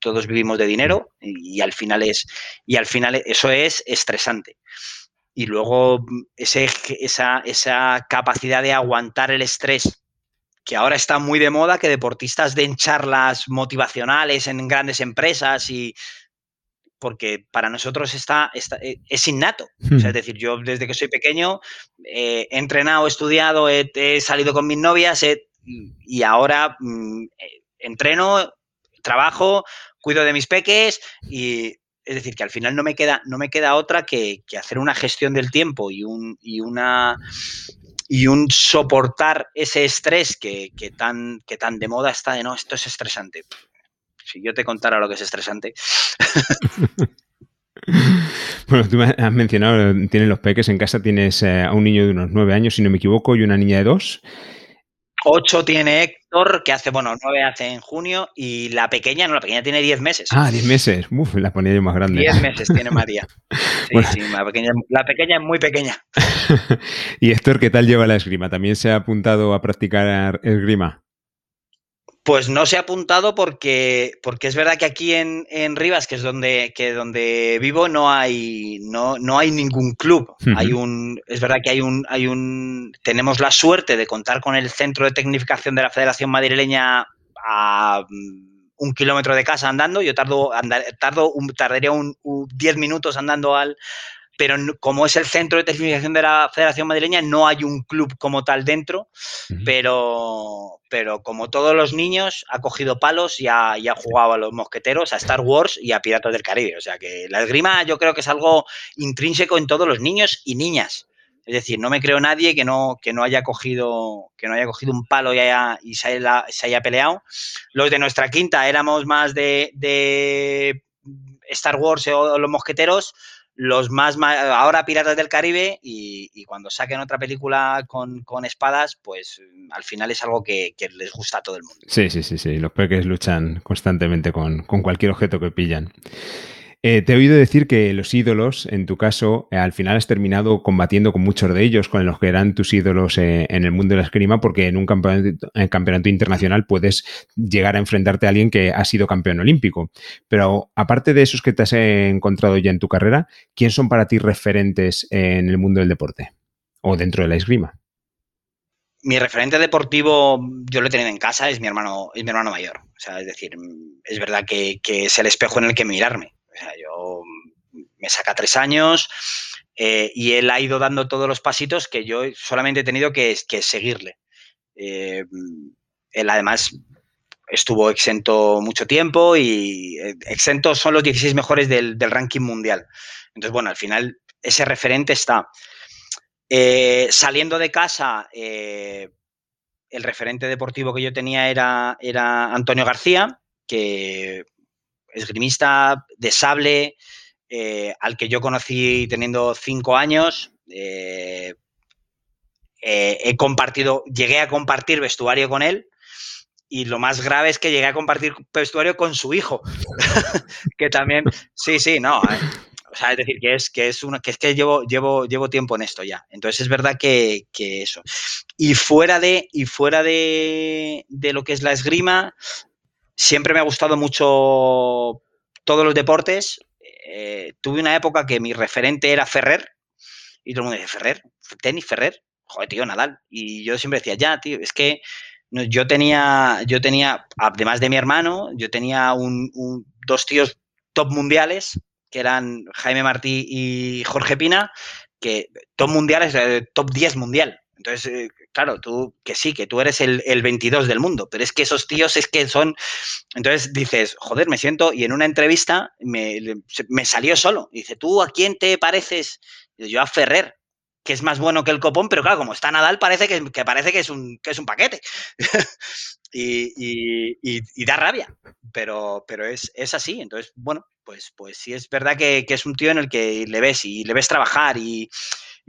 todos vivimos de dinero y, y, al final es. Y al final eso es estresante y luego mm, ese, esa, esa capacidad de aguantar el estrés que ahora está muy de moda que deportistas den charlas motivacionales en grandes empresas y porque para nosotros está, eh, es innato. es hmm. decir, yo desde que soy pequeño he entrenado, he estudiado, he, salido con mis novias y ahora mm, eh, entreno, trabajo, cuido de mis peques y es decir, que al final no me queda, no me queda otra que, hacer una gestión del tiempo y un, y una y un soportar ese estrés que, tan, que tan de moda está de no, esto es estresante. Si yo te contara lo que es estresante. bueno, tú has mencionado, tienes los peques en casa, tienes eh, a un niño de unos nueve años, si no me equivoco, y una niña de dos. 8 tiene Héctor, que hace, bueno, 9 hace en junio, y la pequeña, no, la pequeña tiene 10 meses. Ah, 10 meses. Uf, la ponía yo más grande. 10 meses tiene María. Sí, sí, la pequeña, la pequeña es muy pequeña. ¿Y Héctor qué tal lleva la esgrima? ¿También se ha apuntado a practicar esgrima? Pues no se ha apuntado porque, porque es verdad que aquí en, Rivas, que es donde, que donde vivo, no hay, no, no hay ningún club. Hay un, es verdad que hay un, hay un, tenemos la suerte de contar con el centro de tecnificación de la Federación Madrileña a mm, un kilómetro de casa andando. Yo tardo, tardo un, tardaría un 10 minutos andando al, pero como es el centro de tecnificación de la Federación Madrileña, no hay un club como tal dentro, pero, pero como todos los niños, ha cogido palos y ha, jugado a los mosqueteros, a Star Wars y a Piratas del Caribe. O sea que la esgrima yo creo que es algo intrínseco en todos los niños y niñas. Es decir, no me creo nadie que no, que no haya cogido que no haya cogido un palo y, y se, haya, peleado. Los de nuestra quinta éramos más de, de Star Wars o los mosqueteros, los más, ahora Piratas del Caribe y, cuando saquen otra película con, espadas, pues al final es algo que, les gusta a todo el mundo. Sí, sí, sí, sí. Los peques luchan constantemente con, con cualquier objeto que pillan. Eh, te he oído decir que los ídolos, en tu caso, eh, al final has terminado combatiendo con muchos de ellos, con los que eran tus ídolos eh, en el mundo de la esgrima, porque en un campeonato, internacional puedes llegar a enfrentarte a alguien que ha sido campeón olímpico. Pero aparte de esos que te has encontrado ya en tu carrera, ¿quién son para ti referentes en el mundo del deporte o dentro de la esgrima? mi referente deportivo, yo lo he tenido en casa, es mi hermano, es mi hermano mayor. O sea, es decir, es verdad que, es el espejo en el que mirarme. Yo me saca tres años eh, y él ha ido dando todos los pasitos que yo solamente he tenido que, seguirle. Eh, él además estuvo exento mucho tiempo y eh, exento son los 16 mejores del, ranking mundial. Entonces, bueno, al final ese referente está. Saliendo de casa, el referente deportivo que yo tenía era, era Antonio García, que es grimista de sable, eh, al que yo conocí teniendo cinco años. he compartido, llegué a compartir vestuario con él y lo más grave es que llegué a compartir vestuario con su hijo, que también, sí, sí, no, o sea, es decir, que es que es una, que es que llevo, llevo, llevo tiempo en esto ya. Entonces es verdad que, eso. Y fuera de, y fuera de, lo que es la esgrima, siempre me ha gustado mucho todos los deportes. Eh, tuve una época que mi referente era Ferrer, y todo el mundo dice, Ferrer, tenis, Ferrer, joder, tío, Nadal. Y yo siempre decía, ya, tío, es que yo tenía, yo tenía, además de mi hermano, yo tenía un, dos tíos top mundiales que eran Jaime Martí y Jorge Pina, que top mundial es el top 10 mundial. Entonces, eh, claro, tú que sí, que tú eres el, 22 del mundo, pero es que esos tíos es que son... Entonces dices, joder, me siento, y en una entrevista me, salió solo. dice, ¿tú a quién te pareces? yo a Ferrer, que es más bueno que el copón, pero claro, como está Nadal, parece que, parece que es un, paquete. y, da rabia, pero, es así. Entonces, bueno, pues, pues sí es verdad que, es un tío en el que le ves y le ves trabajar y,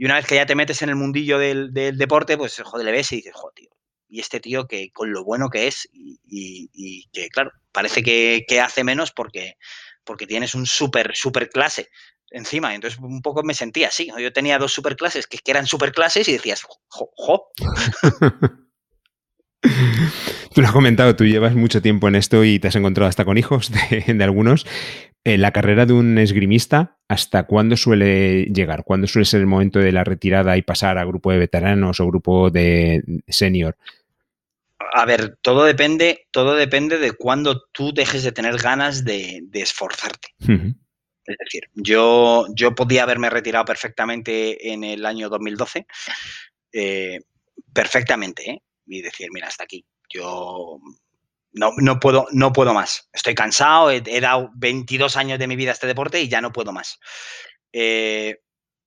una vez que ya te metes en el mundillo del, deporte, pues joder, le ves y dices, joder, tío, y este tío que con lo bueno que es y, que, claro, parece que, hace menos porque, porque tienes un súper, súper clase encima. Entonces un poco me sentía así. Yo tenía dos super clases que, eran super clases y decías, jo, jo. Tú lo has comentado, tú llevas mucho tiempo en esto y te has encontrado hasta con hijos de, algunos. En la carrera de un esgrimista, ¿hasta cuándo suele llegar? ¿Cuándo suele ser el momento de la retirada y pasar a grupo de veteranos o grupo de senior? A ver, todo depende, todo depende de cuándo tú dejes de tener ganas de, esforzarte. Es decir, yo, yo podía haberme retirado perfectamente en el año 2012, eh, perfectamente, ¿eh? y decir, mira, hasta aquí yo no, no, puedo, no puedo más. Estoy cansado, he, dado 22 años de mi vida a este deporte y ya no puedo más. Eh,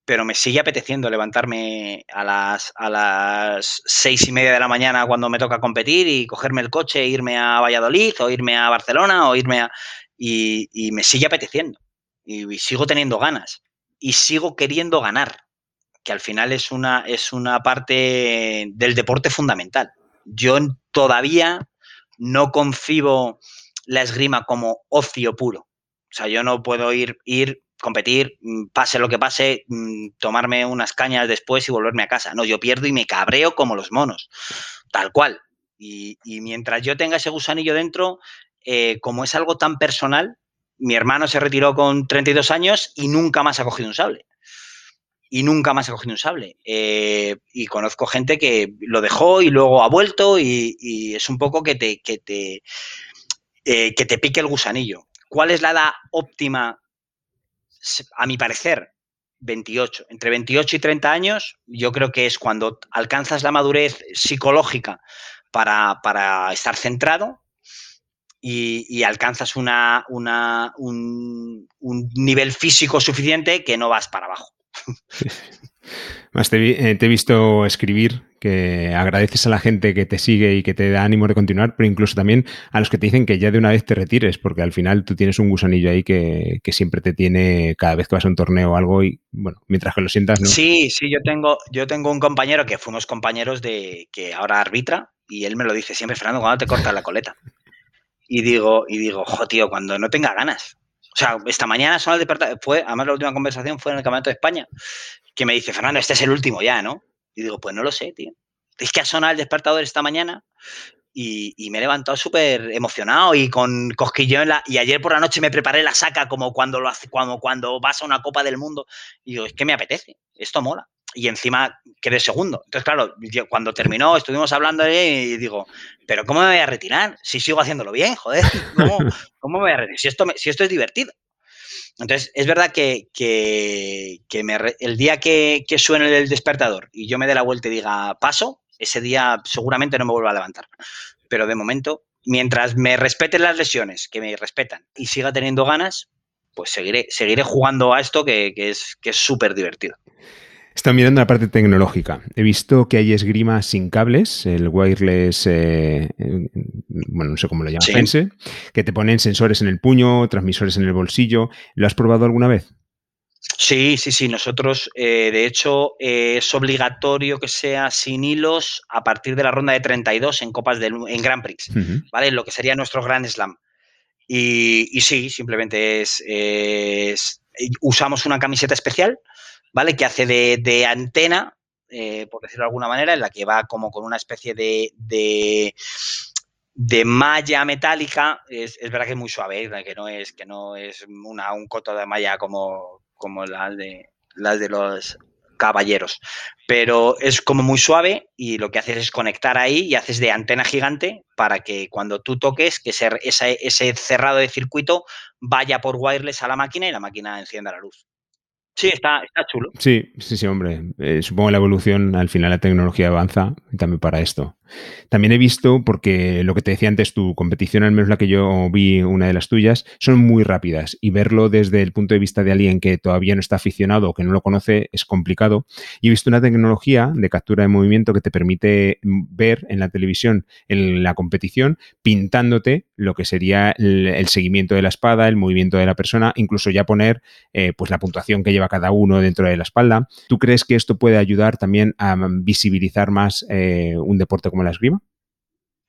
pero me sigue apeteciendo levantarme a las, a las seis y media de la mañana cuando me toca competir y cogerme el coche e irme a Valladolid o irme a Barcelona o irme a... Y, me sigue apeteciendo y, sigo teniendo ganas y sigo queriendo ganar, que al final es una, es una parte del deporte fundamental yo todavía no concibo la esgrima como ocio puro. O sea, yo no puedo ir, ir competir, mm, pase lo que pase, mm, tomarme unas cañas después y volverme a casa. No, yo pierdo y me cabreo como los monos, tal cual. Y, mientras yo tenga ese gusanillo dentro, eh, como es algo tan personal, mi hermano se retiró con 32 años y nunca más ha cogido un sable y nunca más he cogido un sable. Eh, y conozco gente que lo dejó y luego ha vuelto y, es un poco que te, que te, eh, que te pique el gusanillo. ¿Cuál es la edad óptima? A mi parecer, 28. Entre 28 y 30 años, yo creo que es cuando alcanzas la madurez psicológica para, estar centrado y, alcanzas una, un, un nivel físico suficiente que no vas para abajo. Más eh, te, he visto escribir que agradeces a la gente que te sigue y que te da ánimo de continuar, pero incluso también a los que te dicen que ya de una vez te retires, porque al final tú tienes un gusanillo ahí que, siempre te tiene cada vez que vas a un torneo o algo y bueno, mientras que lo sientas, ¿no? Sí, sí, yo tengo, yo tengo un compañero que fuimos compañeros de que ahora arbitra y él me lo dice siempre, Fernando, cuando te cortas la coleta? Y digo, y digo, jo, tío, cuando no tenga ganas. O sea, esta mañana son el despertador, fue, además la última conversación fue en el Campeonato de España, que me dice, Fernando, este es el último ya, ¿no? Y digo, pues no lo sé, tío. Es que ha sonado el despertador esta mañana y, me he levantado súper emocionado y con cosquillo en la... Y ayer por la noche me preparé la saca como cuando, lo hace, cuando, cuando vas a una Copa del Mundo. Y digo, es que me apetece, esto mola. Y encima quedé segundo. Entonces, claro, cuando terminó, estuvimos hablando y digo, pero ¿cómo me voy a retirar? Si sigo haciéndolo bien, joder, ¿cómo, cómo me voy a retirar? Si esto, si esto es divertido. Entonces, es verdad que, el día que, que, suene el despertador y yo me dé la vuelta y diga paso, ese día seguramente no me vuelva a levantar. Pero de momento, mientras me respeten las lesiones, que me respetan, y siga teniendo ganas, pues seguiré, seguiré jugando a esto que, es súper divertido. Está mirando la parte tecnológica. He visto que hay esgrima sin cables, el wireless, eh, bueno, no sé cómo lo llaman, que te ponen sensores en el puño, transmisores en el bolsillo. ¿Lo has probado alguna vez? Sí, sí, sí. Nosotros, eh, de hecho, eh, es obligatorio que sea sin hilos a partir de la ronda de 32 en Copas del en Grand Prix, ¿vale? Lo que sería nuestro Grand Slam. Y, sí, simplemente es, usamos una camiseta especial, ¿vale? Que hace de, antena, eh, por decirlo de alguna manera, en la que va como con una especie de, de, malla metálica. Es, verdad que es muy suave, que no es, que no es una, un coto de malla como, como las de, las de los caballeros. Pero es como muy suave y lo que haces es conectar ahí y haces de antena gigante para que cuando tú toques, que ese, ese cerrado de circuito vaya por wireless a la máquina y la máquina encienda la luz. Sí, está, chulo. Sí, sí, sí, hombre. Eh, supongo la evolución, al final la tecnología avanza también para esto. También he visto, porque lo que te decía antes, tu competición, al menos la que yo vi, una de las tuyas, son muy rápidas y verlo desde el punto de vista de alguien que todavía no está aficionado o que no lo conoce es complicado. Y he visto una tecnología de captura de movimiento que te permite ver en la televisión, en la competición, pintándote lo que sería el, seguimiento de la espada, el movimiento de la persona, incluso ya poner eh, pues la puntuación que lleva cada uno dentro de la espalda. ¿Tú crees que esto puede ayudar también a visibilizar más eh, un deporte como la esgrima?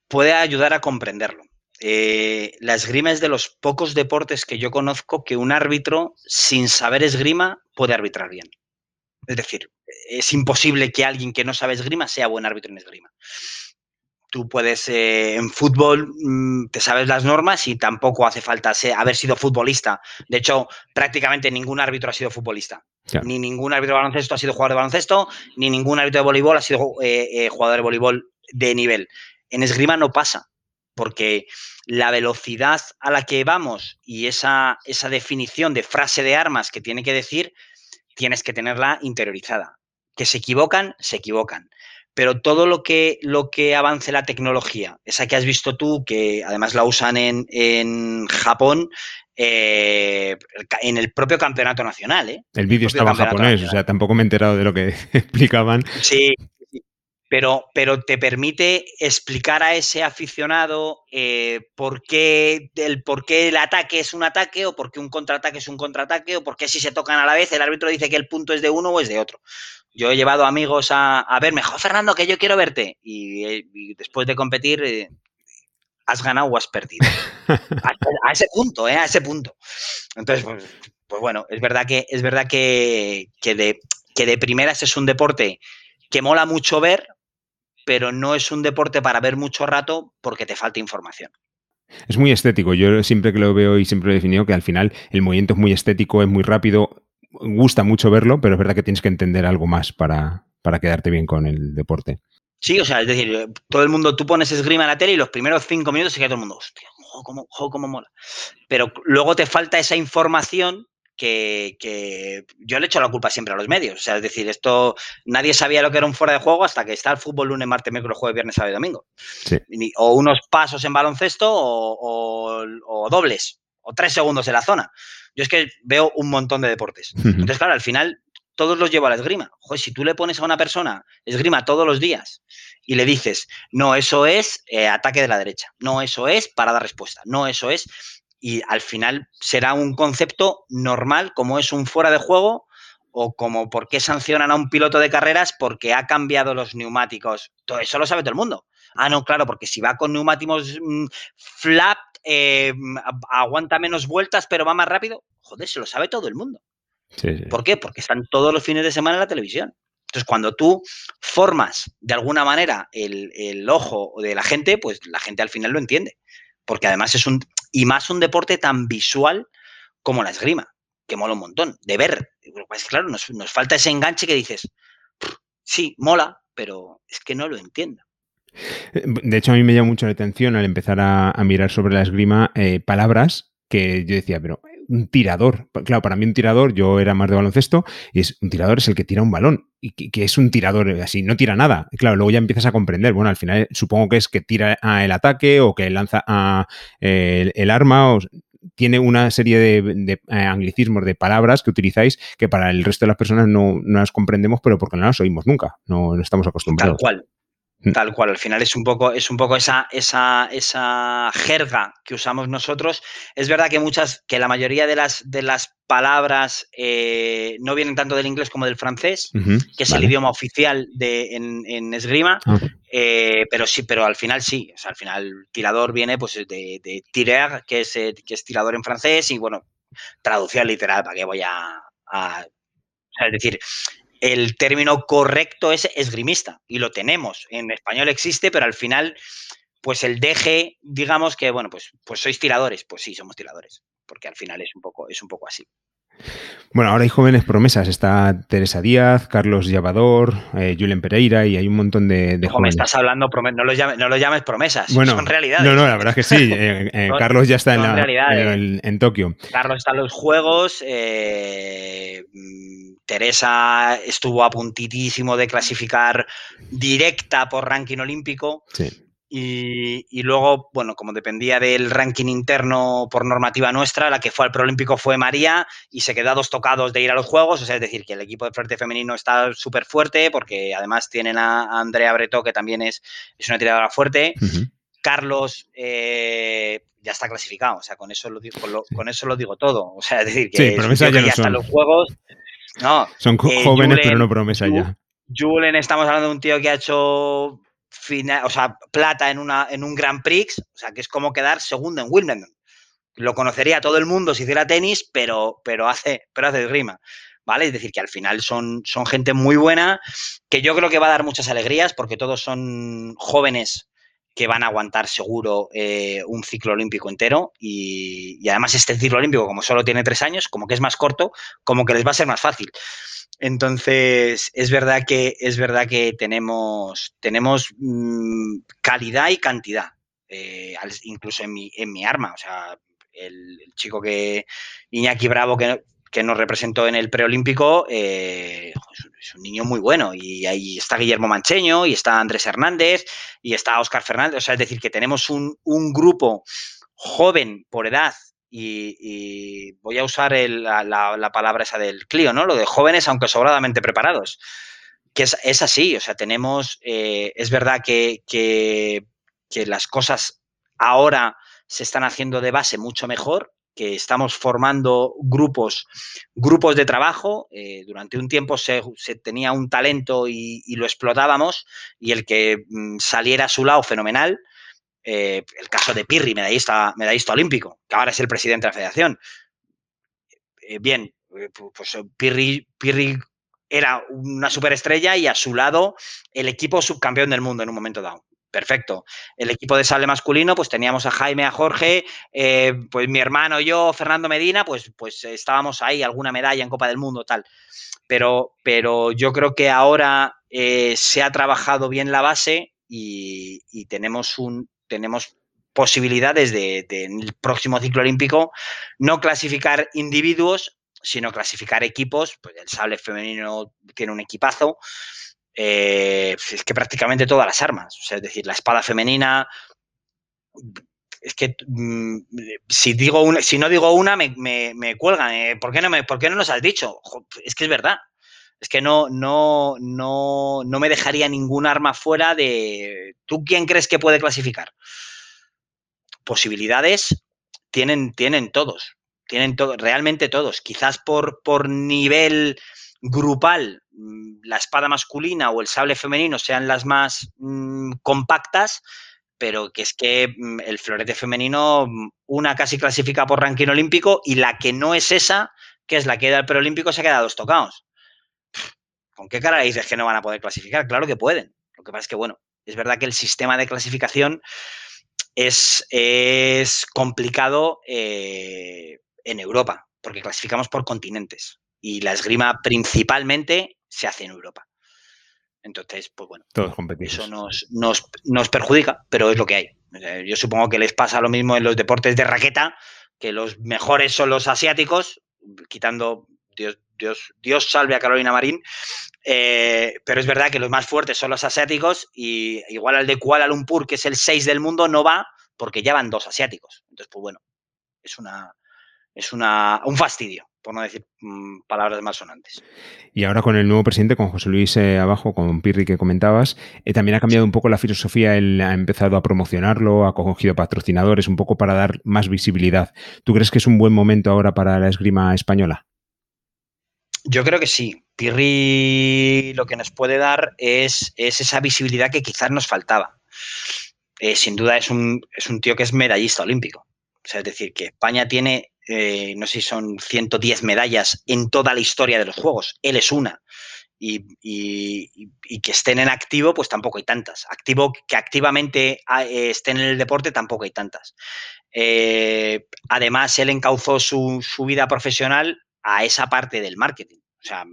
Puede ayudar a comprenderlo. Eh, la esgrima es de los pocos deportes que yo conozco que un árbitro sin saber esgrima puede arbitrar bien. Es decir, es imposible que alguien que no sabe esgrima sea buen árbitro en esgrima tú puedes, eh, en fútbol, mm, te sabes las normas y tampoco hace falta haber sido futbolista. De hecho, prácticamente ningún árbitro ha sido futbolista. Ni ningún árbitro de baloncesto ha sido jugador de baloncesto, ni ningún árbitro de voleibol ha sido eh, eh, jugador de voleibol de nivel. En esgrima no pasa, porque la velocidad a la que vamos y esa, esa definición de frase de armas que tiene que decir, tienes que tenerla interiorizada. Que se equivocan, se equivocan pero todo lo que, lo que avance la tecnología, esa que has visto tú, que además la usan en, Japón, eh, en el propio campeonato nacional. ¿eh? El vídeo estaba japonés, o sea, tampoco me he enterado de lo que explicaban. Sí, Pero, pero, te permite explicar a ese aficionado eh, por, qué el, por qué el ataque es un ataque o por qué un contraataque es un contraataque o por qué si se tocan a la vez el árbitro dice que el punto es de uno o es de otro yo he llevado amigos a, verme, jo, Fernando, que yo quiero verte. Y, después de competir, eh, has ganado o has perdido. a, ese punto, ¿eh? A ese punto. Entonces, pues, pues, bueno, es verdad que, es verdad que, de, que de primeras es un deporte que mola mucho ver, pero no es un deporte para ver mucho rato porque te falta información. Es muy estético. Yo siempre que lo veo y siempre he definido que al final el movimiento es muy estético, es muy rápido gusta mucho verlo, pero es verdad que tienes que entender algo más para, para quedarte bien con el deporte. Sí, o sea, es decir, todo el mundo, tú pones esgrima en la tele y los primeros cinco minutos se queda todo el mundo, hostia, cómo, cómo mola. Pero luego te falta esa información que, que, yo le echo la culpa siempre a los medios. O sea, es decir, esto nadie sabía lo que era un fuera de juego hasta que está el fútbol lunes, martes, miércoles, jueves, viernes, sábado y domingo. O unos pasos en baloncesto o, o dobles, o tres segundos en la zona. Yo es que veo un montón de deportes. Entonces, claro, al final todos los llevo a la esgrima. Joder, si tú le pones a una persona esgrima todos los días y le dices, no, eso es eh, ataque de la derecha, no, eso es parada respuesta, no, eso es. Y al final será un concepto normal, como es un fuera de juego o como por qué sancionan a un piloto de carreras porque ha cambiado los neumáticos. Todo eso lo sabe todo el mundo. Ah, no, claro, porque si va con neumáticos mm, flap, eh, aguanta menos vueltas, pero va más rápido. Joder, se lo sabe todo el mundo. ¿Por qué? Porque están todos los fines de semana en la televisión. Entonces, cuando tú formas de alguna manera el, el, ojo de la gente, pues la gente al final lo entiende. Porque además es un. Y más un deporte tan visual como la esgrima, que mola un montón, de ver. Pues claro, nos, nos falta ese enganche que dices, sí, mola, pero es que no lo entiendo. Eh, de hecho, a mí me llama mucho la atención al empezar a, mirar sobre la esgrima eh, palabras que yo decía, pero un tirador. Claro, para mí un tirador, yo era más de baloncesto, y es un tirador es el que tira un balón. Y que, es un tirador así, no tira nada. Claro, luego ya empiezas a comprender. Bueno, al final supongo que es que tira el ataque o que lanza a, el, arma. O, tiene una serie de, eh, anglicismos, de palabras que utilizáis que para el resto de las personas no, las comprendemos, pero porque no las oímos nunca, no, no estamos acostumbrados. Tal cual. Mm. Tal cual, al final es un poco, es un poco esa, esa, esa jerga que usamos nosotros. Es verdad que muchas, que la mayoría de las, de las palabras eh, no vienen tanto del inglés como del francés, que es el idioma oficial de, en, esgrima, ah. eh, pero sí, pero al final sí. O sea, al final tirador viene pues de, de tirer, que es, eh, que es tirador en francés, y bueno, traducción literal, ¿para qué voy a, a es decir, el término correcto es esgrimista y lo tenemos. En español existe, pero al final, pues el deje, digamos que, bueno, pues, pues sois tiradores. Pues sí, somos tiradores, porque al final es un poco, es un poco así. Bueno, ahora hay jóvenes promesas. Está Teresa Díaz, Carlos Llavador, eh, Julen Pereira y hay un montón de, de jóvenes. estás hablando, no lo, llames, no lo llames promesas, bueno, son realidades. No, no, la verdad es que sí. Eh, eh, Carlos ya está en, en, Tokio. Carlos está en los Juegos. Eh, Teresa estuvo a puntitísimo de clasificar directa por ranking olímpico. Y, luego, bueno, como dependía del ranking interno por normativa nuestra, la que fue al preolímpico fue María y se quedó a dos tocados de ir a los Juegos. O sea, es decir, que el equipo de flerte femenino está súper fuerte porque además tienen a Andrea Bretó, que también es, es una tiradora fuerte. Carlos eh, ya está clasificado, o sea, con eso lo digo, con, eso lo digo todo. O sea, es decir, que, ya, está en los Juegos no. Son eh, jóvenes, pero no promesa ya. Julen, estamos hablando de un tío que ha hecho o sea, plata en, una, en un Grand Prix, o sea, que es como quedar segundo en Wimbledon. Lo conocería todo el mundo si hiciera tenis, pero, pero hace, pero hace esgrima. ¿Vale? Es decir, que al final son, son gente muy buena, que yo creo que va a dar muchas alegrías, porque todos son jóvenes que van a aguantar seguro eh, un ciclo olímpico entero y, además este ciclo olímpico, como solo tiene tres años, como que es más corto, como que les va a ser más fácil. Entonces, es verdad que, es verdad que tenemos, tenemos mm, calidad y cantidad, eh, incluso en mi, en mi arma. O sea, el, chico que, Iñaki Bravo, que, que nos representó en el preolímpico, eh, es un niño muy bueno. Y ahí está Guillermo Mancheño, y está Andrés Hernández, y está Oscar Fernández. O sea, es decir, que tenemos un, grupo joven por edad, y, voy a usar la, palabra esa del Clio, ¿no? Lo de jóvenes, aunque sobradamente preparados. Que es, así, o sea, tenemos, eh, es verdad que, que las cosas ahora se están haciendo de base mucho mejor, que estamos formando grupos, grupos de trabajo. Eh, durante un tiempo se, tenía un talento y, lo explotábamos y el que mm, saliera a su lado, fenomenal. Eh, el caso de Pirri, medallista, medallista olímpico, que ahora es el presidente de la federación. Eh, bien, pues Pirri, Pirri era una superestrella y a su lado el equipo subcampeón del mundo en un momento dado. Perfecto. El equipo de sable masculino, pues teníamos a Jaime, a Jorge, eh, pues mi hermano, yo, Fernando Medina, pues, pues estábamos ahí, alguna medalla en Copa del Mundo, tal. Pero, pero yo creo que ahora eh, se ha trabajado bien la base y, tenemos un tenemos posibilidades de, en el próximo ciclo olímpico no clasificar individuos, sino clasificar equipos. Pues el sable femenino tiene un equipazo. Eh, es que prácticamente todas las armas, o sea, es decir, la espada femenina, es que mm, si digo una, si no digo una, me, cuelgan. Eh, ¿por, qué no me, ¿Por qué no nos has dicho? Es que es verdad. Es que no, no, no, no me dejaría ningún arma fuera de. ¿Tú quién crees que puede clasificar? Posibilidades tienen, tienen todos. Tienen todos, realmente todos. Quizás por, por nivel grupal mm, la espada masculina o el sable femenino sean las más mm, compactas, pero que es que mm, el florete femenino, una casi clasifica por ranking olímpico y la que no es esa, que es la que da el preolímpico, se ha quedado dos tocados. ¿Con qué cara dices que no van a poder clasificar? Claro que pueden. Lo que pasa es que, bueno, es verdad que el sistema de clasificación es, es complicado eh, en Europa, porque clasificamos por continentes y la esgrima principalmente se hace en Europa. Entonces, pues bueno, Todos eso nos, nos, nos, perjudica, pero es lo que hay. Yo supongo que les pasa lo mismo en los deportes de raqueta, que los mejores son los asiáticos, quitando Dios, Dios, Dios salve a Carolina Marín, eh, pero es verdad que los más fuertes son los asiáticos y igual al de Kuala Lumpur, que es el 6 del mundo, no va porque ya van dos asiáticos. Entonces, pues bueno, es una, es una, un fastidio, por no decir mm, palabras más sonantes. Y ahora con el nuevo presidente, con José Luis eh, abajo, con Pirri que comentabas, eh, también ha cambiado un poco la filosofía, él ha empezado a promocionarlo, ha cogido patrocinadores, un poco para dar más visibilidad. ¿Tú crees que es un buen momento ahora para la esgrima española? Yo creo que sí. Pirri lo que nos puede dar es, es esa visibilidad que quizás nos faltaba. Eh, sin duda es un, es un tío que es medallista olímpico. Es decir, que España tiene, eh, no sé si son 110 medallas en toda la historia de los Juegos. Él es una. Y, que estén en activo, pues tampoco hay tantas. Activo, que activamente eh, estén en el deporte, tampoco hay tantas. además, él encauzó su, vida profesional a esa parte del marketing. O sea,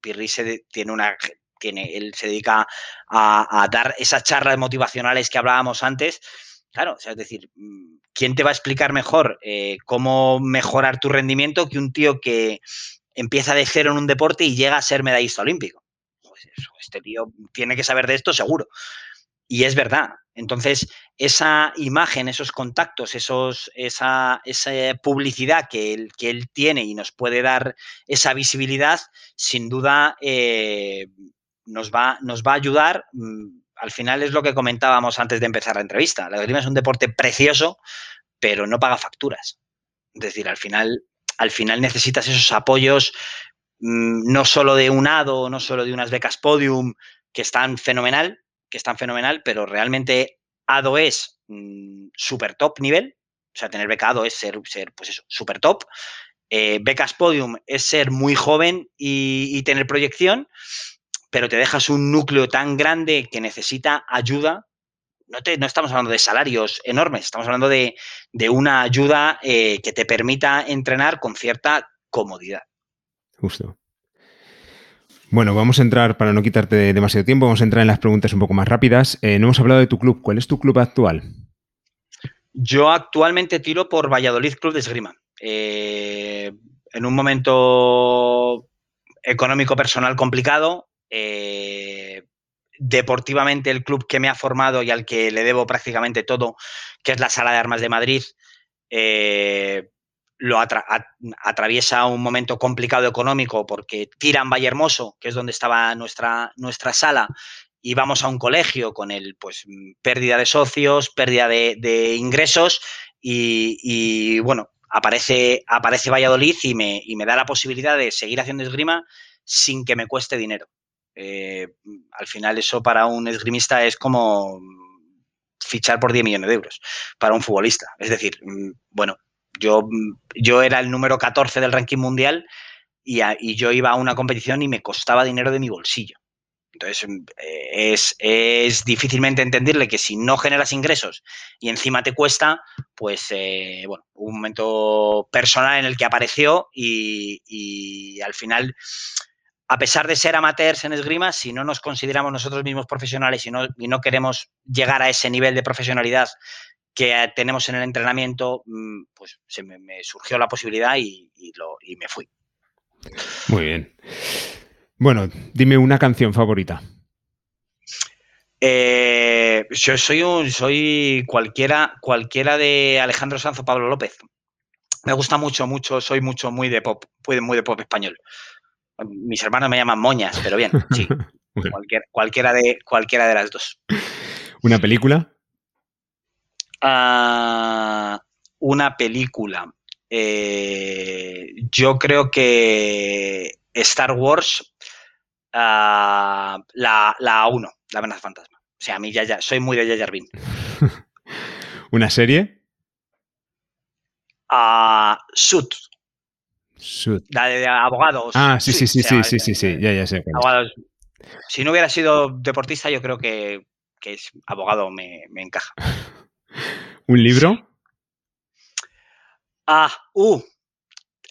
Pirri se tiene una tiene, él se dedica a, dar esas charlas motivacionales que hablábamos antes. Claro, es decir, mm, ¿quién te va a explicar mejor eh, cómo mejorar tu rendimiento que un tío que empieza de cero en un deporte y llega a ser medallista olímpico? Pues este tío tiene que saber de esto seguro. Y es verdad. Entonces, esa imagen, esos contactos, esos, esa, esa publicidad que él, que él, tiene y nos puede dar esa visibilidad, sin duda eh, nos va, nos va a ayudar. Mm, al final es lo que comentábamos antes de empezar la entrevista. La esgrima es un deporte precioso, pero no paga facturas. Es decir, al final, al final necesitas esos apoyos mm, no solo de un ADO, no solo de unas becas podium, que están fenomenal, que están fenomenal, pero realmente ADO es mm, súper top nivel. O sea, tener becado es ser, ser pues eso, súper top. Eh, becas podium es ser muy joven y tener proyección pero te dejas un núcleo tan grande que necesita ayuda. No, te, no estamos hablando de salarios enormes, estamos hablando de, una ayuda eh, que te permita entrenar con cierta comodidad. Justo. Bueno, vamos a entrar, para no quitarte demasiado tiempo, vamos a entrar en las preguntas un poco más rápidas. Eh, no hemos hablado de tu club. ¿Cuál es tu club actual? Yo actualmente tiro por Valladolid Club de Esgrima. Eh, en un momento económico personal complicado, eh, deportivamente el club que me ha formado y al que le debo prácticamente todo, que es la Sala de Armas de Madrid, eh, lo atraviesa un momento complicado económico porque tiran Valle Hermoso, que es donde estaba nuestra, nuestra sala, y vamos a un colegio con el, pues, pérdida de socios, pérdida de, ingresos y, bueno, aparece, aparece Valladolid y me, y me da la posibilidad de seguir haciendo esgrima sin que me cueste dinero. Eh, al final eso para un esgrimista es como fichar por 10 millones de euros para un futbolista. Es decir, mm, bueno, yo, yo era el número 14 del ranking mundial y, yo iba a una competición y me costaba dinero de mi bolsillo. Entonces, eh, es, difícilmente entenderle que si no generas ingresos y encima te cuesta, pues, eh, bueno, un momento personal en el que apareció y, y al final a pesar de ser amateurs en esgrima, si no nos consideramos nosotros mismos profesionales y no, y no queremos llegar a ese nivel de profesionalidad que tenemos en el entrenamiento, mm, pues se me, surgió la posibilidad y, lo, y me fui. Muy bien. Bueno, dime una canción favorita. Eh, yo soy un, soy cualquiera, cualquiera de Alejandro Sanz o Pablo López. Me gusta mucho, mucho, soy mucho muy de pop, muy de pop español. Mis hermanos me llaman moñas, pero bien, sí. cualquiera, de, cualquiera de las dos. ¿Una película? Ah, una película. Eh, yo creo que Star Wars, ah, la, la 1, la amenaza fantasma. O sea, a mí ya, ya soy muy de Jar ¿Una serie? Uh, la de abogados. Ah, sí, sí, sí, sí, sí, sí, sí, ya, ya sé. Abogados. Si no hubiera sido deportista, yo creo que, que es abogado me, me encaja. ¿Un libro? Ah, uh,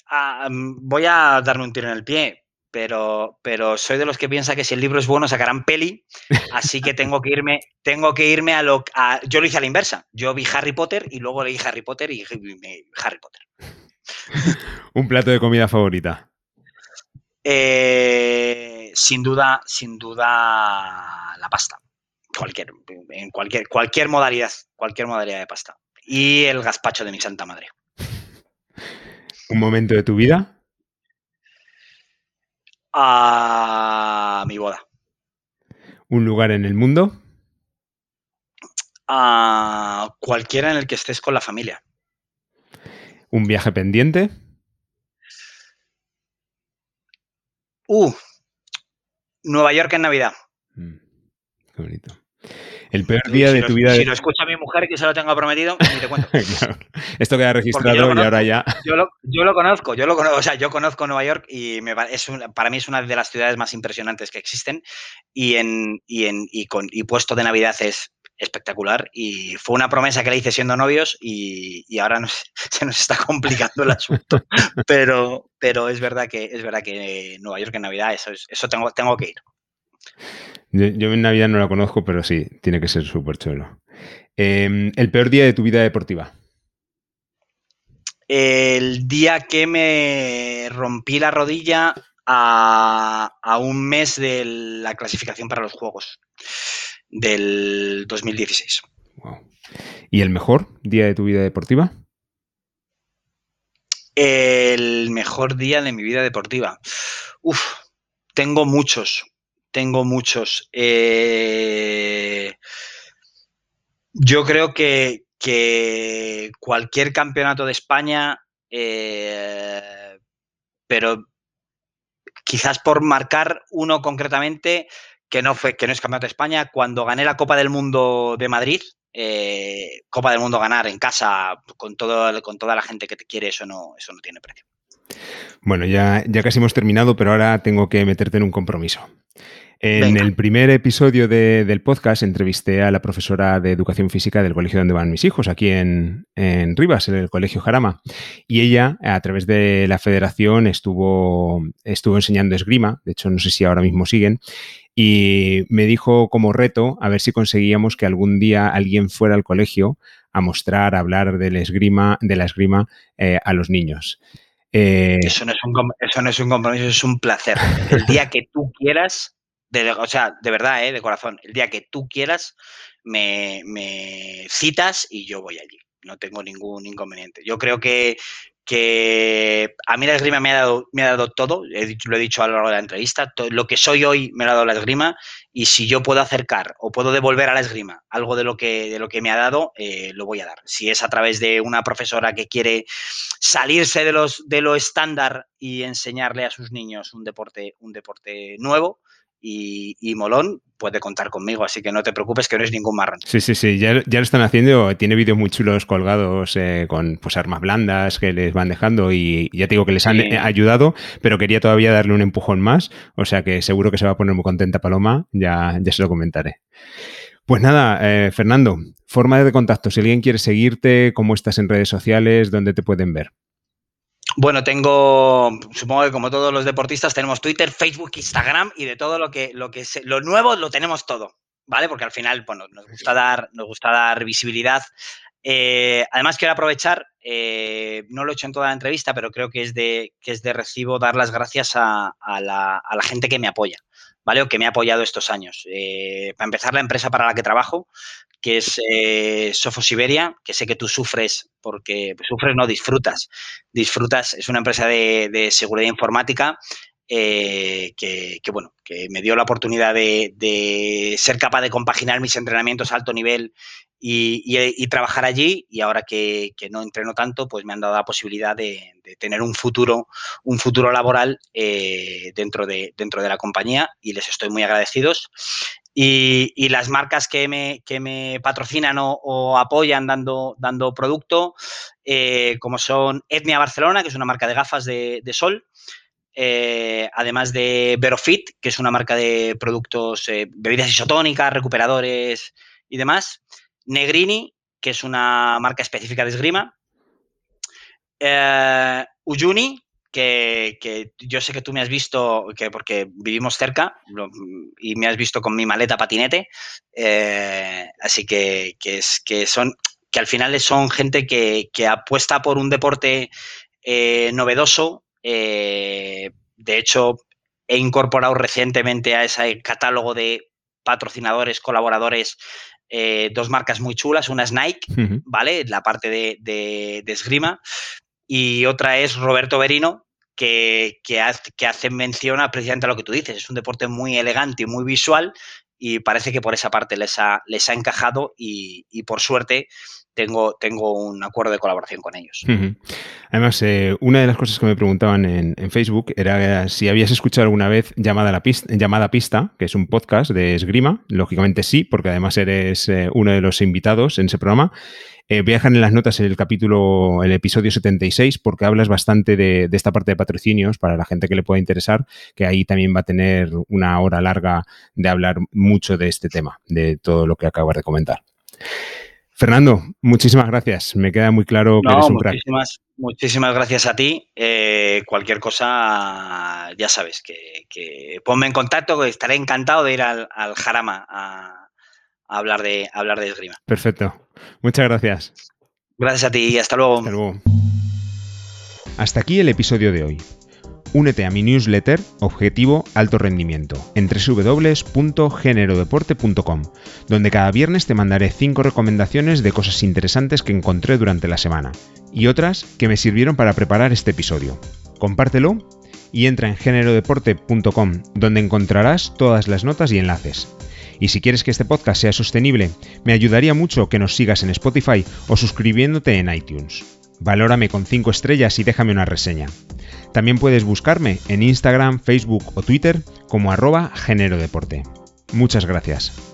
ah, mm, voy a darme un tiro en el pie. pero, pero soy de los que piensa que si el libro es bueno sacarán peli, así que tengo que irme, tengo que irme a lo a, yo lo hice a la inversa. Yo vi Harry Potter y luego leí Harry Potter y, Harry Potter. Un plato de comida favorita. Eh, sin duda, sin duda la pasta. Cualquier, en cualquier, cualquier modalidad, cualquier modalidad de pasta. Y el gazpacho de mi santa madre. ¿Un momento de tu vida? a mi boda. ¿Un lugar en el mundo? A cualquiera en el que estés con la familia. ¿Un viaje pendiente? Uh, Nueva York en Navidad. Mm, qué bonito. El peor día de tu vida. Si lo escucha mi mujer, que se lo tengo prometido, ni te cuento. Esto queda registrado y ahora ya. Yo lo, conozco, yo lo conozco, o sea, yo conozco Nueva York y me, es para mí es una de las ciudades más impresionantes que existen y, en, y, en, y, con, y puesto de Navidad es espectacular y fue una promesa que le hice siendo novios y, y ahora se nos está complicando el asunto. pero, pero es verdad que es verdad que Nueva York en Navidad, eso, eso tengo, tengo que ir. Yo, en Navidad no la conozco, pero sí, tiene que ser súper chulo. Em, ¿El peor día de tu vida deportiva? El día que me rompí la rodilla a, un mes de la clasificación para los Juegos del 2016. ¿Y el mejor día de tu vida deportiva? El mejor día de mi vida deportiva. Uf, tengo muchos, tengo muchos. Eh, yo creo que, cualquier campeonato de España, eh, pero quizás por marcar uno concretamente, que no fue, que no es campeonato de España, cuando gané la Copa del Mundo de Madrid, eh, Copa del Mundo ganar en casa con todo, con toda la gente que te quiere, eso no, eso no tiene precio. Bueno, ya, ya casi hemos terminado, pero ahora tengo que meterte en un compromiso. En el primer episodio del podcast entrevisté a la profesora de educación física del colegio donde van mis hijos, aquí en, Rivas, en el colegio Jarama. Y ella, a través de la federación, estuvo, estuvo enseñando esgrima, de hecho no sé si ahora mismo siguen, y me dijo como reto a ver si conseguíamos que algún día alguien fuera al colegio a mostrar, a hablar del esgrima, de la esgrima eh, a los niños. Eh, eso, no es un, eso no es un compromiso, es un placer. El día que tú quieras o sea, de verdad, ¿eh? de corazón, el día que tú quieras, me, citas y yo voy allí. No tengo ningún inconveniente. Yo creo que, que a mí la esgrima me ha dado, me ha dado todo, lo he dicho a lo largo de la entrevista, lo que soy hoy me lo ha dado la esgrima y si yo puedo acercar o puedo devolver a la esgrima algo de lo que, de lo que me ha dado, eh, lo voy a dar. Si es a través de una profesora que quiere salirse de, los, de lo estándar y enseñarle a sus niños un deporte, un deporte nuevo, y, Molón puede contar conmigo, así que no te preocupes que no es ningún marrón. Sí, sí, sí, ya, lo están haciendo, tiene vídeos muy chulos colgados eh, con pues, armas blandas que les van dejando y ya te digo que les han ayudado, pero quería todavía darle un empujón más, o sea que seguro que se va a poner muy contenta Paloma, ya, ya se lo comentaré. Pues nada, eh, Fernando, forma de contacto, si alguien quiere seguirte, cómo estás en redes sociales, dónde te pueden ver. Bueno, tengo, supongo que como todos los deportistas, tenemos Twitter, Facebook, Instagram y de todo lo que, lo que lo nuevo lo tenemos todo, ¿vale? Porque al final, bueno, nos gusta dar, nos gusta dar visibilidad. Eh, además, quiero aprovechar, eh, no lo he hecho en toda la entrevista, pero creo que es de, que es de recibo dar las gracias a, la, a la gente que me apoya. O que me ha apoyado estos años. Eh, para empezar, la empresa para la que trabajo, que es eh, Sofos Siberia, que sé que tú sufres porque sufres, no disfrutas. Disfrutas, es una empresa de, seguridad informática eh, que, bueno, que me dio la oportunidad de, ser capaz de compaginar mis entrenamientos a alto nivel y, trabajar allí. Y ahora que, no entreno tanto, pues me han dado la posibilidad de, tener un futuro, un futuro laboral eh, dentro, de, dentro de la compañía y les estoy muy agradecidos. Y, las marcas que me, que me patrocinan o, apoyan dando, dando producto, eh, como son Etnia Barcelona, que es una marca de gafas de, sol, eh, además de Verofit, que es una marca de productos, eh, bebidas isotónicas, recuperadores y demás. Negrini, que es una marca específica de esgrima. Uyuni, que, yo sé que tú me has visto, que porque vivimos cerca y me has visto con mi maleta patinete, eh, así que, es, que son que al final son gente que, apuesta por un deporte eh, novedoso. Eh, de hecho, he incorporado recientemente a ese catálogo de patrocinadores, colaboradores, dos marcas muy chulas. Una es Nike, ¿vale? La parte de, de, de esgrima y otra es Roberto Berino, que, que, hace, mención a precisamente a lo que tú dices. Es un deporte muy elegante y muy visual y parece que por esa parte les ha, les ha encajado y, por suerte tengo, tengo, un acuerdo de colaboración con ellos. Además, eh, una de las cosas que me preguntaban en, Facebook era si habías escuchado alguna vez llamada, la pista, llamada Pista, que es un podcast de esgrima. Lógicamente sí, porque además eres eh, uno de los invitados en ese programa. Eh, viajan en las notas el capítulo, el episodio 76, porque hablas bastante de, esta parte de patrocinios para la gente que le pueda interesar, que ahí también va a tener una hora larga de hablar mucho de este tema, de todo lo que acabas de comentar. Fernando, muchísimas gracias. Me queda muy claro que eres un muchísimas, Muchísimas gracias a ti. Eh, cualquier cosa, ya sabes, que, ponme en contacto, que estaré encantado de ir al, al Jarama a, hablar de, hablar de esgrima. Perfecto. Muchas gracias. Gracias a ti y hasta luego. Hasta luego. Hasta aquí el episodio de hoy. Únete a mi newsletter Objetivo Alto Rendimiento en www.generodeporte.com, donde cada viernes te mandaré 5 recomendaciones de cosas interesantes que encontré durante la semana y otras que me sirvieron para preparar este episodio. Compártelo y entra en generodeporte.com, donde encontrarás todas las notas y enlaces. Y si quieres que este podcast sea sostenible, me ayudaría mucho que nos sigas en Spotify o suscribiéndote en iTunes. Valórame con 5 estrellas y déjame una reseña. También puedes buscarme en Instagram, Facebook o Twitter como arroba Deporte. Muchas gracias.